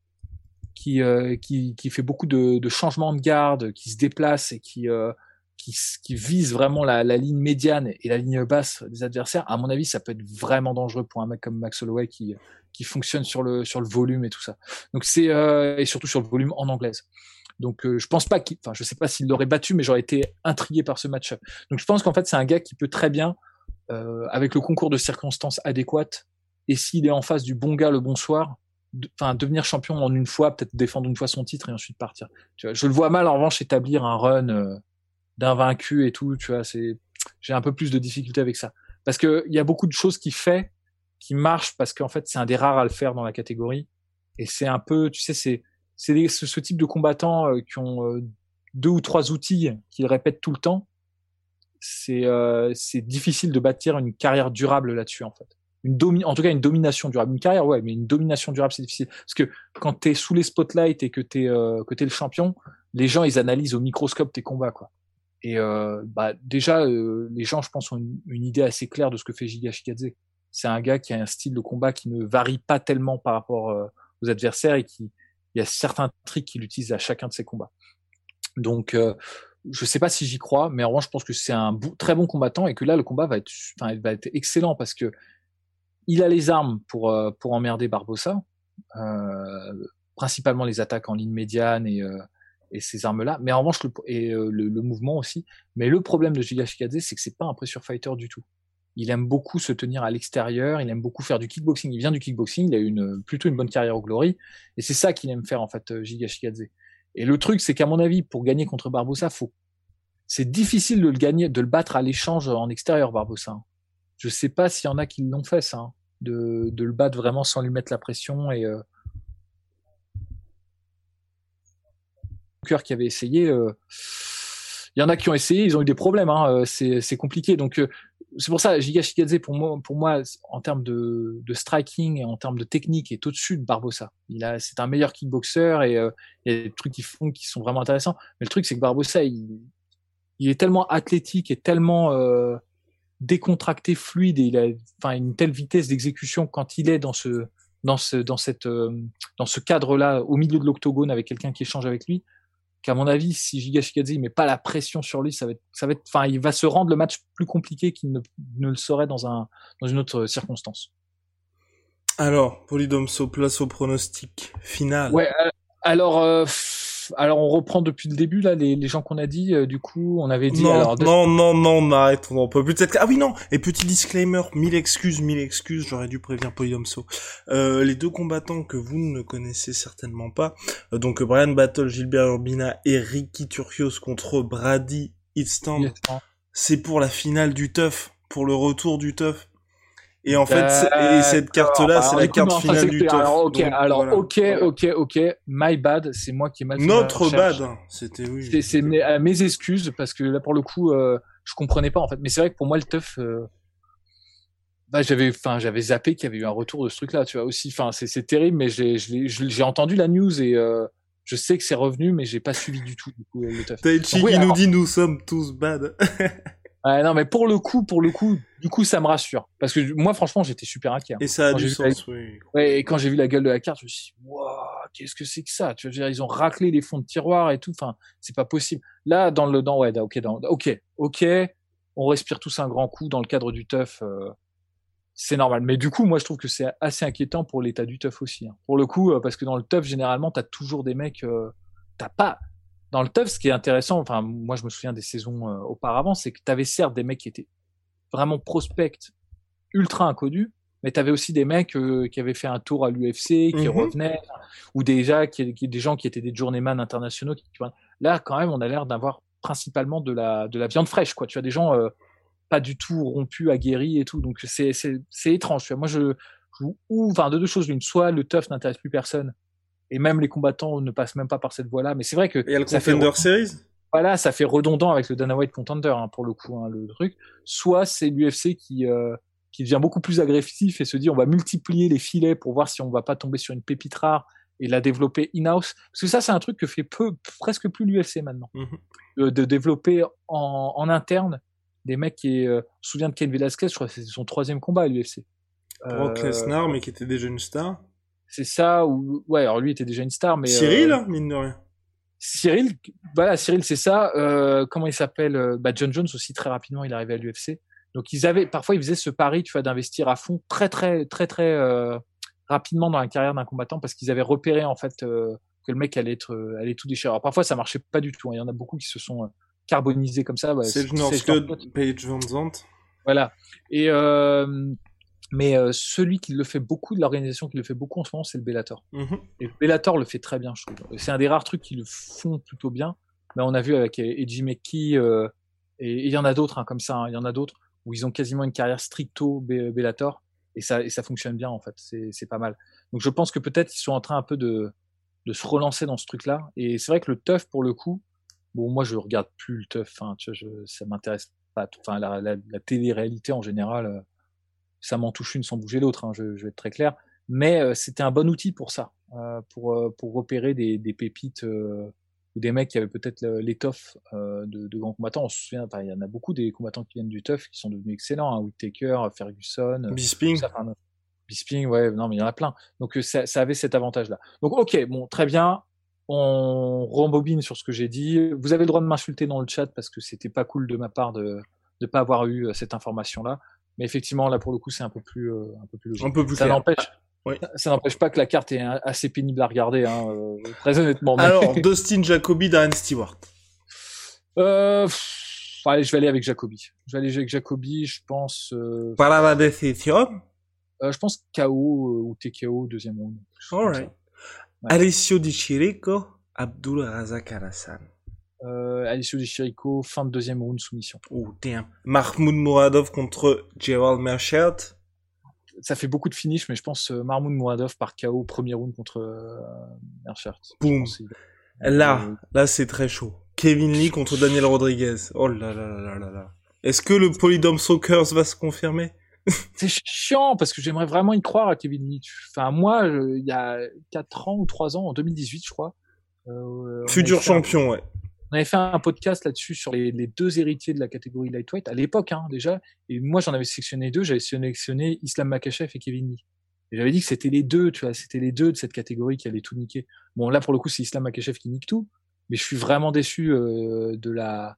qui, euh, qui, qui fait beaucoup de, changements de garde, qui se déplace et qui, euh, qui, vise vraiment la, ligne médiane et la ligne basse des adversaires, à mon avis, ça peut être vraiment dangereux pour un mec comme Max Holloway qui, qui fonctionne sur le, sur le volume et tout ça. Donc c'est euh, et surtout sur le volume en anglaise. Donc euh, je pense pas qu'il, enfin je sais pas s'il l'aurait battu, mais j'aurais été intrigué par ce match. Donc je pense qu'en fait c'est un gars qui peut très bien, euh, avec le concours de circonstances adéquates, et s'il est en face du bon gars le bon soir, enfin devenir champion en une fois, peut-être défendre une fois son titre et ensuite partir. Je le vois mal en revanche établir un run euh, d'invaincu et tout. Tu vois, c'est j'ai un peu plus de difficulté avec ça. Parce que il y a beaucoup de choses qui fait qui marchent parce qu'en fait c'est un des rares à le faire dans la catégorie. Et c'est un peu, tu sais, c'est c'est ce, type de combattants euh, qui ont euh, deux ou trois outils qu'ils répètent tout le temps. C'est c'est difficile de bâtir une carrière durable là-dessus en fait. Une domi en tout cas une domination durable. Une carrière ouais mais une domination durable c'est difficile. Parce que quand t'es sous les spotlights et que t'es euh, que t'es le champion les gens ils analysent au microscope tes combats quoi et euh, bah déjà euh, les gens je pense ont une, idée assez claire de ce que fait Giga Shikadze c'est un gars qui a un style de combat qui ne varie pas tellement par rapport euh, aux adversaires et qui il y a certains tricks qu'il utilise à chacun de ses combats. Donc euh, je sais pas si j'y crois, mais en revanche, je pense que c'est un très bon combattant et que là, le combat va être, enfin, va être excellent parce que il a les armes pour, euh, pour emmerder Barbossa, principalement les attaques en ligne médiane et, et ces armes-là, mais en revanche, le, et le, mouvement aussi. Mais le problème de Giga Shikadze, c'est que c'est pas un pressure fighter du tout. Il aime beaucoup se tenir à l'extérieur, il aime beaucoup faire du kickboxing. Il vient du kickboxing, il a une, plutôt une bonne carrière au Glory, et c'est ça qu'il aime faire en fait, Giga Shikadze. Et le truc, c'est qu'à mon avis, pour gagner contre Barbossa, faut c'est difficile de le gagner, de le battre à l'échange en extérieur, Barbossa. Je sais pas s'il y en a qui l'ont fait, ça. Hein, de, de, le battre vraiment sans lui mettre la pression. Et euh... qui avait essayé. Euh... Il y en a qui ont essayé, ils ont eu des problèmes. Hein. Euh, c'est compliqué. Donc euh, c'est pour ça, Giga Shikadze pour moi, pour moi, en termes de, de striking et en termes de technique, est au-dessus de Barbossa. Il a, c'est un meilleur kickboxer et euh, il y a des trucs qui font qui sont vraiment intéressants. Mais le truc, c'est que Barbossa, il, il est tellement athlétique et tellement euh, décontracté, fluide et il a enfin une telle vitesse d'exécution quand il est dans ce dans ce dans cette euh, dans ce cadre-là au milieu de l'octogone avec quelqu'un qui échange avec lui qu'à mon avis si Giga Shikadze met pas la pression sur lui ça va être ça va être enfin il va se rendre le match plus compliqué qu'il ne, ne le serait dans un dans une autre circonstance. Alors, Polydomso, place au pronostic final. Ouais, euh, alors euh, alors on reprend depuis le début là les, les gens qu'on a dit. Euh, du coup, on avait dit. Non, alors, non, non, non, on arrête, on peut plus être. Ah oui non. Et petit disclaimer, mille excuses, mille excuses. J'aurais dû prévenir Polydomso. Euh, les deux combattants que vous ne connaissez certainement pas. Euh, donc Brian Battle, Gilbert Urbina et Ricky Turcios contre Brady Eastland. C'est pour la finale du Tough, pour le retour du Tough. Et en fait, et cette carte-là, c'est la carte finale du top. Alors, ok, alors, ok, ok, ok. My bad, c'est moi qui ai mal Notre bad, c'était oui. C'est mes, mes, excuses parce que là, pour le coup, euh, je comprenais pas en fait. Mais c'est vrai que pour moi le teuf, euh, bah, j'avais, enfin, j'avais zappé qu'il y avait eu un retour de ce truc-là, tu vois aussi. Enfin, c'est, terrible, mais j'ai, j'ai entendu la news et euh, je sais que c'est revenu, mais j'ai pas suivi du tout du coup le teuf. Taichi qui nous dit nous sommes tous bad. ouais, non, mais pour le coup, pour le coup, du coup, ça me rassure parce que moi, franchement, j'étais super inquiet. Hein. Et ça a du sens, oui. Ouais, et quand j'ai vu la gueule de la carte, je me suis dit, waouh, qu'est-ce que c'est que ça? Tu veux dire, ils ont raclé les fonds de tiroir et tout. Enfin, c'est pas possible. Là, dans le, dans, ouais, ok, dans, ok, ok, on respire tous un grand coup dans le cadre du teuf. Euh, c'est normal. Mais du coup, moi, je trouve que c'est assez inquiétant pour l'état du teuf aussi. Hein. Pour le coup, euh, parce que dans le teuf, généralement, t'as toujours des mecs, euh, t'as pas. Dans le teuf, ce qui est intéressant, enfin, moi, je me souviens des saisons euh, auparavant, c'est que t'avais certes des mecs qui étaient vraiment prospects, ultra inconnus, mais t'avais aussi des mecs qui avaient fait un tour à l'UFC, qui mmh revenaient, ou déjà qui, qui, des gens qui étaient des journeyman internationaux. Qui, là, quand même, on a l'air d'avoir principalement de la de la viande fraîche, quoi. Tu as des gens pas du tout rompu, aguerri et tout. Donc c'est étrange. Tu vois. Moi je, ou enfin de deux choses l'une, soit le tough n'intéresse plus personne et même les combattants ne passent même pas par cette voie-là. Mais c'est vrai que et le Contender Series. Voilà, ça fait redondant avec le Dana White Contender hein, pour le coup hein, le truc. Soit c'est l'UFC qui euh, qui devient beaucoup plus agressif et se dit on va multiplier les filets pour voir si on va pas tomber sur une pépite rare et la développer in-house. Parce que ça, c'est un truc que fait peu, presque plus l'UFC maintenant. Mmh de, développer en, en interne des mecs qui, euh, se souvient de Ken Velasquez, je crois que c'était son troisième combat à l'UFC. Brock euh, Lesnar, mais qui était déjà une star. C'est ça, ou ouais, alors lui était déjà une star, mais Cyril, euh, mine de rien. Cyril, voilà, Cyril, c'est ça. Euh, comment il s'appelle euh, bah, John Jones aussi très rapidement, il est arrivé à l'UFC. Donc ils avaient, parfois ils faisaient ce pari, tu vois, d'investir à fond, très très très très euh, rapidement dans la carrière d'un combattant parce qu'ils avaient repéré en fait que le mec allait être, allait tout déchirer. Alors parfois ça marchait pas du tout. Hein. Il y en a beaucoup qui se sont carbonisé comme ça. Bah, c'est le Page Van Zandt. Voilà. Et mais euh, celui qui le fait beaucoup de l'organisation qui le fait beaucoup en ce moment, c'est le Bellator. Mhm. Et le Bellator le fait très bien, je trouve. C'est un des rares trucs qui le font plutôt bien. Mais on a vu avec Edgy McKee euh, et il y en a d'autres hein, comme ça. Hein, il y en a d'autres où ils ont quasiment une carrière stricto Bellator et ça et ça fonctionne bien en fait. C'est pas mal. Donc je pense que peut-être ils sont en train un peu de de se relancer dans ce truc-là. Et c'est vrai que le tough pour le coup, bon, moi, je regarde plus le teuf. Hein, tu vois, je, ça m'intéresse pas. Enfin, la, la, la télé-réalité en général, euh, ça m'en touche une sans bouger l'autre. Hein, je, je, vais être très clair. Mais euh, c'était un bon outil pour ça, euh, pour euh, pour repérer des, des pépites ou des mecs qui avaient peut-être l'étoffe de, de, grands combattants. On se souvient, il y en a beaucoup des combattants qui viennent du teuf qui sont devenus excellents. Hein, Whittaker, Ferguson, Bisping. Bisping, ouais, non, mais il y en a plein. Donc ça, ça avait cet avantage-là. Donc ok, bon, très bien on rembobine sur ce que j'ai dit. Vous avez le droit de m'insulter dans le chat parce que c'était pas cool de ma part de ne pas avoir eu euh, cette information-là. Mais effectivement, là pour le coup, c'est un peu plus euh, un peu plus logique. Un peu plus ça n'empêche. Ça n'empêche pas que la carte est assez pénible à regarder, hein, euh, très honnêtement. Alors, Dustin Jacoby, Darren Stewart. Euh, allez, je vais aller avec Jacoby. Je vais aller avec Jacoby, je pense. Euh... Para la décision. je pense KO ou TKO deuxième round. Alright. Alessio Di Chirico, Abdul Razak Alassan. Euh, Alessio Di Chirico, fin de deuxième round soumission. Oh damn. Mahmoud Mouradov contre Gerald Merchert. Ça fait beaucoup de finish, mais je pense euh, Mahmoud Mouradov par KO premier round contre euh, Merchert. Boum. Là, euh, là c'est très chaud. Kevin Lee contre Daniel Rodriguez. Oh là là là là là. Est-ce que le Polydome Sockers va se confirmer? C'est chiant parce que j'aimerais vraiment y croire à Kevin Lee. Enfin, moi, il y a 4 ans ou 3 ans, en 2018, je crois. Euh, Futur champion, ouais. On avait fait un podcast là-dessus sur les, deux héritiers de la catégorie lightweight à l'époque, hein, déjà. Et moi, j'en avais sélectionné deux. J'avais sélectionné Islam Makachev et Kevin Lee. Et j'avais dit que c'était les deux, tu vois, c'était les deux de cette catégorie qui allaient tout niquer. Bon, là, pour le coup, c'est Islam Makachev qui nique tout. Mais je suis vraiment déçu euh, de la,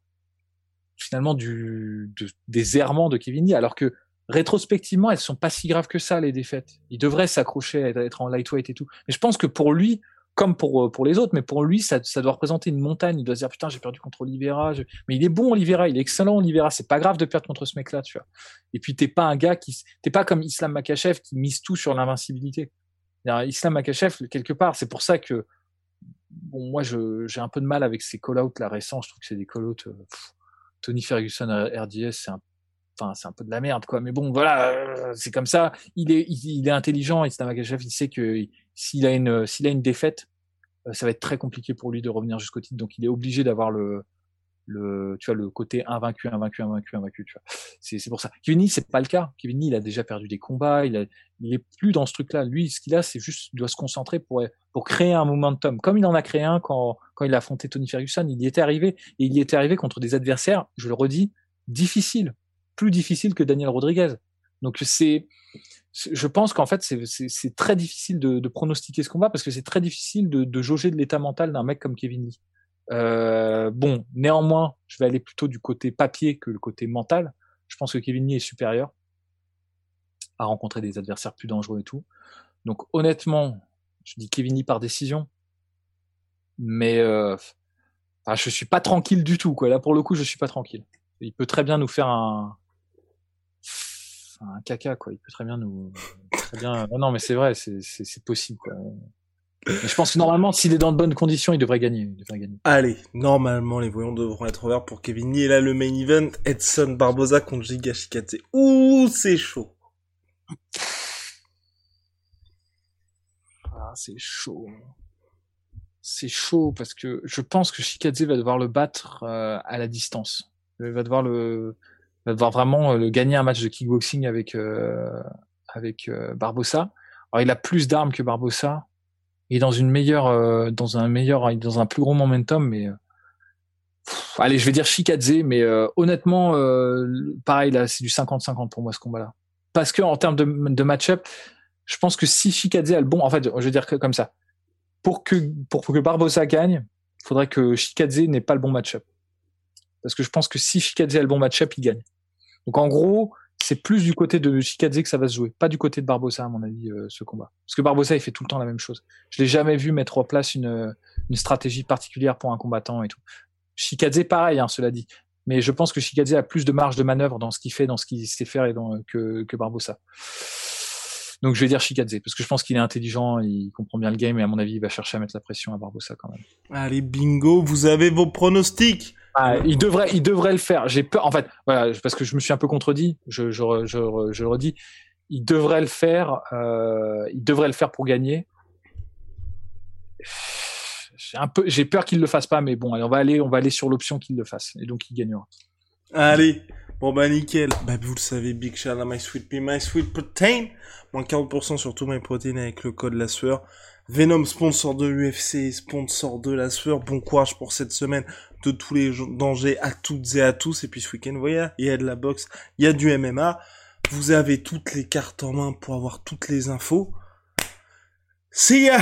finalement, du, de, des errements de Kevin Lee. Alors que rétrospectivement, elles sont pas si graves que ça, les défaites. Il devrait s'accrocher à être en lightweight et tout. Mais je pense que pour lui, comme pour, euh, pour les autres, mais pour lui, ça, ça doit représenter une montagne. Il doit se dire, putain, j'ai perdu contre Oliveira. Mais il est bon, Oliveira. Il est excellent, Oliveira. C'est pas grave de perdre contre ce mec-là, tu vois. Et puis, t'es pas un gars qui, t'es pas comme Islam Makachev qui mise tout sur l'invincibilité. Islam Makachev, quelque part, c'est pour ça que, bon, moi, j'ai un peu de mal avec ces call-outs, là, récents. Je trouve que c'est des call-outs, euh, Tony Ferguson, RDS, c'est un enfin c'est un peu de la merde quoi mais bon voilà euh, c'est comme ça il est il, est intelligent et il sait que s'il a une s'il a une défaite euh, ça va être très compliqué pour lui de revenir jusqu'au titre donc il est obligé d'avoir le le, tu vois, le côté invaincu, invaincu, invaincu, invaincu, tu vois. C'est, c'est pour ça. Kevin c'est pas le cas. Kevin il a déjà perdu des combats, il, a, il est plus dans ce truc-là. Lui, ce qu'il a, c'est juste, il doit se concentrer pour, pour créer un momentum. Comme il en a créé un quand, quand il a affronté Tony Ferguson, il y était arrivé, et il y était arrivé contre des adversaires, je le redis, difficiles. Plus difficiles que Daniel Rodriguez. Donc c'est, je pense qu'en fait, c'est très difficile de, pronostiquer ce combat parce que c'est très difficile de, de jauger de l'état mental d'un mec comme Kevin Lee. Euh, bon, néanmoins, je vais aller plutôt du côté papier que le côté mental. Je pense que Kevin Lee est supérieur à rencontrer des adversaires plus dangereux et tout. Donc honnêtement, je dis Kevin Lee par décision, mais euh, enfin, je suis pas tranquille du tout. Quoi. Là, pour le coup, je suis pas tranquille. Il peut très bien nous faire un, un caca, quoi. Il peut très bien nous, très bien. Non, mais c'est vrai, c'est possible, quoi je pense que normalement, s'il est dans de bonnes conditions, il devrait gagner. Il devrait gagner. Allez, normalement, les voyants devront être ouverts pour Kevin Lee. Et là, le main event, Edson Barboza contre Giga Shikadze. Ouh, c'est chaud. Ah, c'est chaud. C'est chaud parce que je pense que Shikadze va devoir le battre euh, à la distance. Il va devoir le, va devoir vraiment euh, un match de kickboxing avec euh, avec Barbosa. Alors, il a plus d'armes que Barbosa il est dans une meilleure, euh, dans un meilleur, dans un plus gros momentum, mais euh, allez, je vais dire Shikadze, mais euh, honnêtement, pareil là, c'est du 50-50 pour moi ce combat-là. Parce que en termes de, de match-up, je pense que si Shikadze a le bon, en fait, je vais dire que comme ça, pour que pour que Barbosa gagne, il faudrait que Shikadze n'ait pas le bon match-up. Parce que je pense que si Shikadze a le bon match-up, il gagne. Donc en gros, c'est plus du côté de Shikadze que ça va se jouer, pas du côté de Barbosa à mon avis euh, ce combat. Parce que Barbosa il fait tout le temps la même chose. Je l'ai jamais vu mettre en place une, une stratégie particulière pour un combattant et tout. Shikadze pareil, hein, cela dit. Mais je pense que Shikadze a plus de marge de manœuvre dans ce qu'il fait, dans ce qu'il sait faire dans, que, que Barbosa. Donc je vais dire Shikadze parce que je pense qu'il est intelligent, il comprend bien le game et à mon avis il va chercher à mettre la pression à Barbosa quand même. Allez bingo, vous avez vos pronostics. Ah, il devrait, il devrait le faire. J'ai peur, en fait, voilà, parce que je me suis un peu contredit. Je, je, je, je le redis. Il devrait le faire. Euh, il devrait le faire pour gagner. J'ai un peu, j'ai peur qu'il le fasse pas, mais bon, allez, on va aller, on va aller sur l'option qu'il le fasse, et donc il gagnera. Allez, bon bah nickel. Bah vous le savez, Big Shout My Sweet Pea, My Sweet Protein. Moins 40% sur tous mes protéines avec le code la sueur. Venom, sponsor de l'UFC, sponsor de la sueur. Bon courage pour cette semaine de tous les dangers à toutes et à tous. Et puis ce week-end, voyez, il y a de la boxe, il y a du MMA. Vous avez toutes les cartes en main pour avoir toutes les infos. See ya!